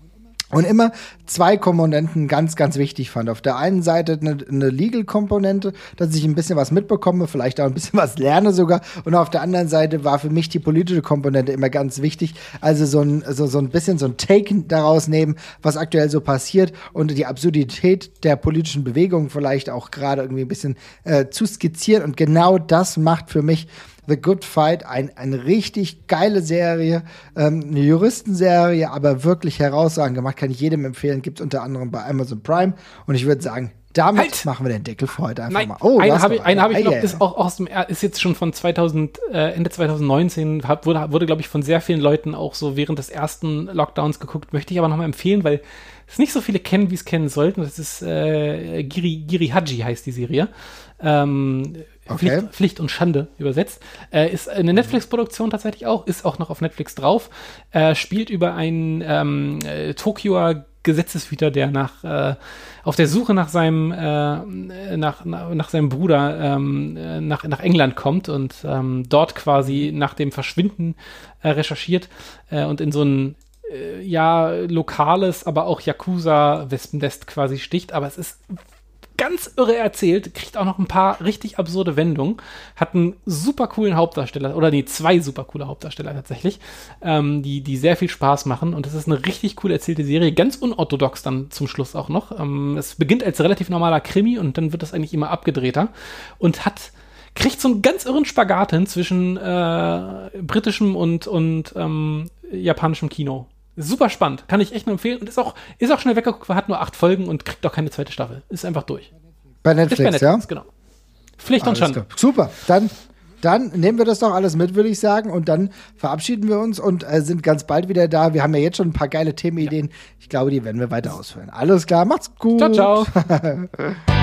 Speaker 1: und immer zwei Komponenten ganz, ganz wichtig fand. Auf der einen Seite eine, eine Legal-Komponente, dass ich ein bisschen was mitbekomme, vielleicht auch ein bisschen was lerne sogar. Und auf der anderen Seite war für mich die politische Komponente immer ganz wichtig. Also so ein, so, so ein bisschen so ein Take daraus nehmen, was aktuell so passiert und die Absurdität der politischen Bewegung vielleicht auch gerade irgendwie ein bisschen äh, zu skizzieren. Und genau das macht für mich The Good Fight, ein, eine richtig geile Serie, ähm, eine Juristenserie, aber wirklich herausragend gemacht, kann ich jedem empfehlen, gibt es unter anderem bei Amazon Prime und ich würde sagen, damit halt. machen wir den Deckel für heute einfach Nein, mal.
Speaker 2: Oh, einen habe ich, einen hab ich noch, ist auch aus dem, ist jetzt schon von 2000, äh, Ende 2019, hab, wurde, wurde glaube ich, von sehr vielen Leuten auch so während des ersten Lockdowns geguckt, möchte ich aber nochmal empfehlen, weil es nicht so viele kennen, wie es kennen sollten. Das ist äh, Giri, Giri Haji heißt die Serie. Ähm, Okay. Pflicht, Pflicht, und Schande übersetzt. Äh, ist eine Netflix-Produktion tatsächlich auch, ist auch noch auf Netflix drauf. Äh, spielt über einen ähm, äh, Tokioer Gesetzeshüter, der nach äh, auf der Suche nach seinem äh, nach, nach, nach seinem Bruder ähm, äh, nach, nach England kommt und ähm, dort quasi nach dem Verschwinden äh, recherchiert äh, und in so ein ja lokales, aber auch Yakuza-Wespennest quasi sticht. Aber es ist ganz irre erzählt, kriegt auch noch ein paar richtig absurde Wendungen, hat einen super coolen Hauptdarsteller, oder nee, zwei super coole Hauptdarsteller tatsächlich, ähm, die, die sehr viel Spaß machen und es ist eine richtig cool erzählte Serie, ganz unorthodox dann zum Schluss auch noch. Ähm, es beginnt als relativ normaler Krimi und dann wird das eigentlich immer abgedrehter und hat kriegt so einen ganz irren Spagat hin zwischen äh, britischem und, und ähm, japanischem Kino. Super spannend, kann ich echt nur empfehlen und ist auch, ist auch schnell weggeguckt, hat nur acht Folgen und kriegt auch keine zweite Staffel. Ist einfach durch.
Speaker 1: Bei Netflix, bei Netflix ja?
Speaker 2: genau. Pflicht alles und Schande.
Speaker 1: Super, dann, dann nehmen wir das doch alles mit, würde ich sagen, und dann verabschieden wir uns und äh, sind ganz bald wieder da. Wir haben ja jetzt schon ein paar geile Themenideen. Ja. Ich glaube, die werden wir weiter ausführen. Alles klar, macht's gut.
Speaker 2: Ciao, ciao.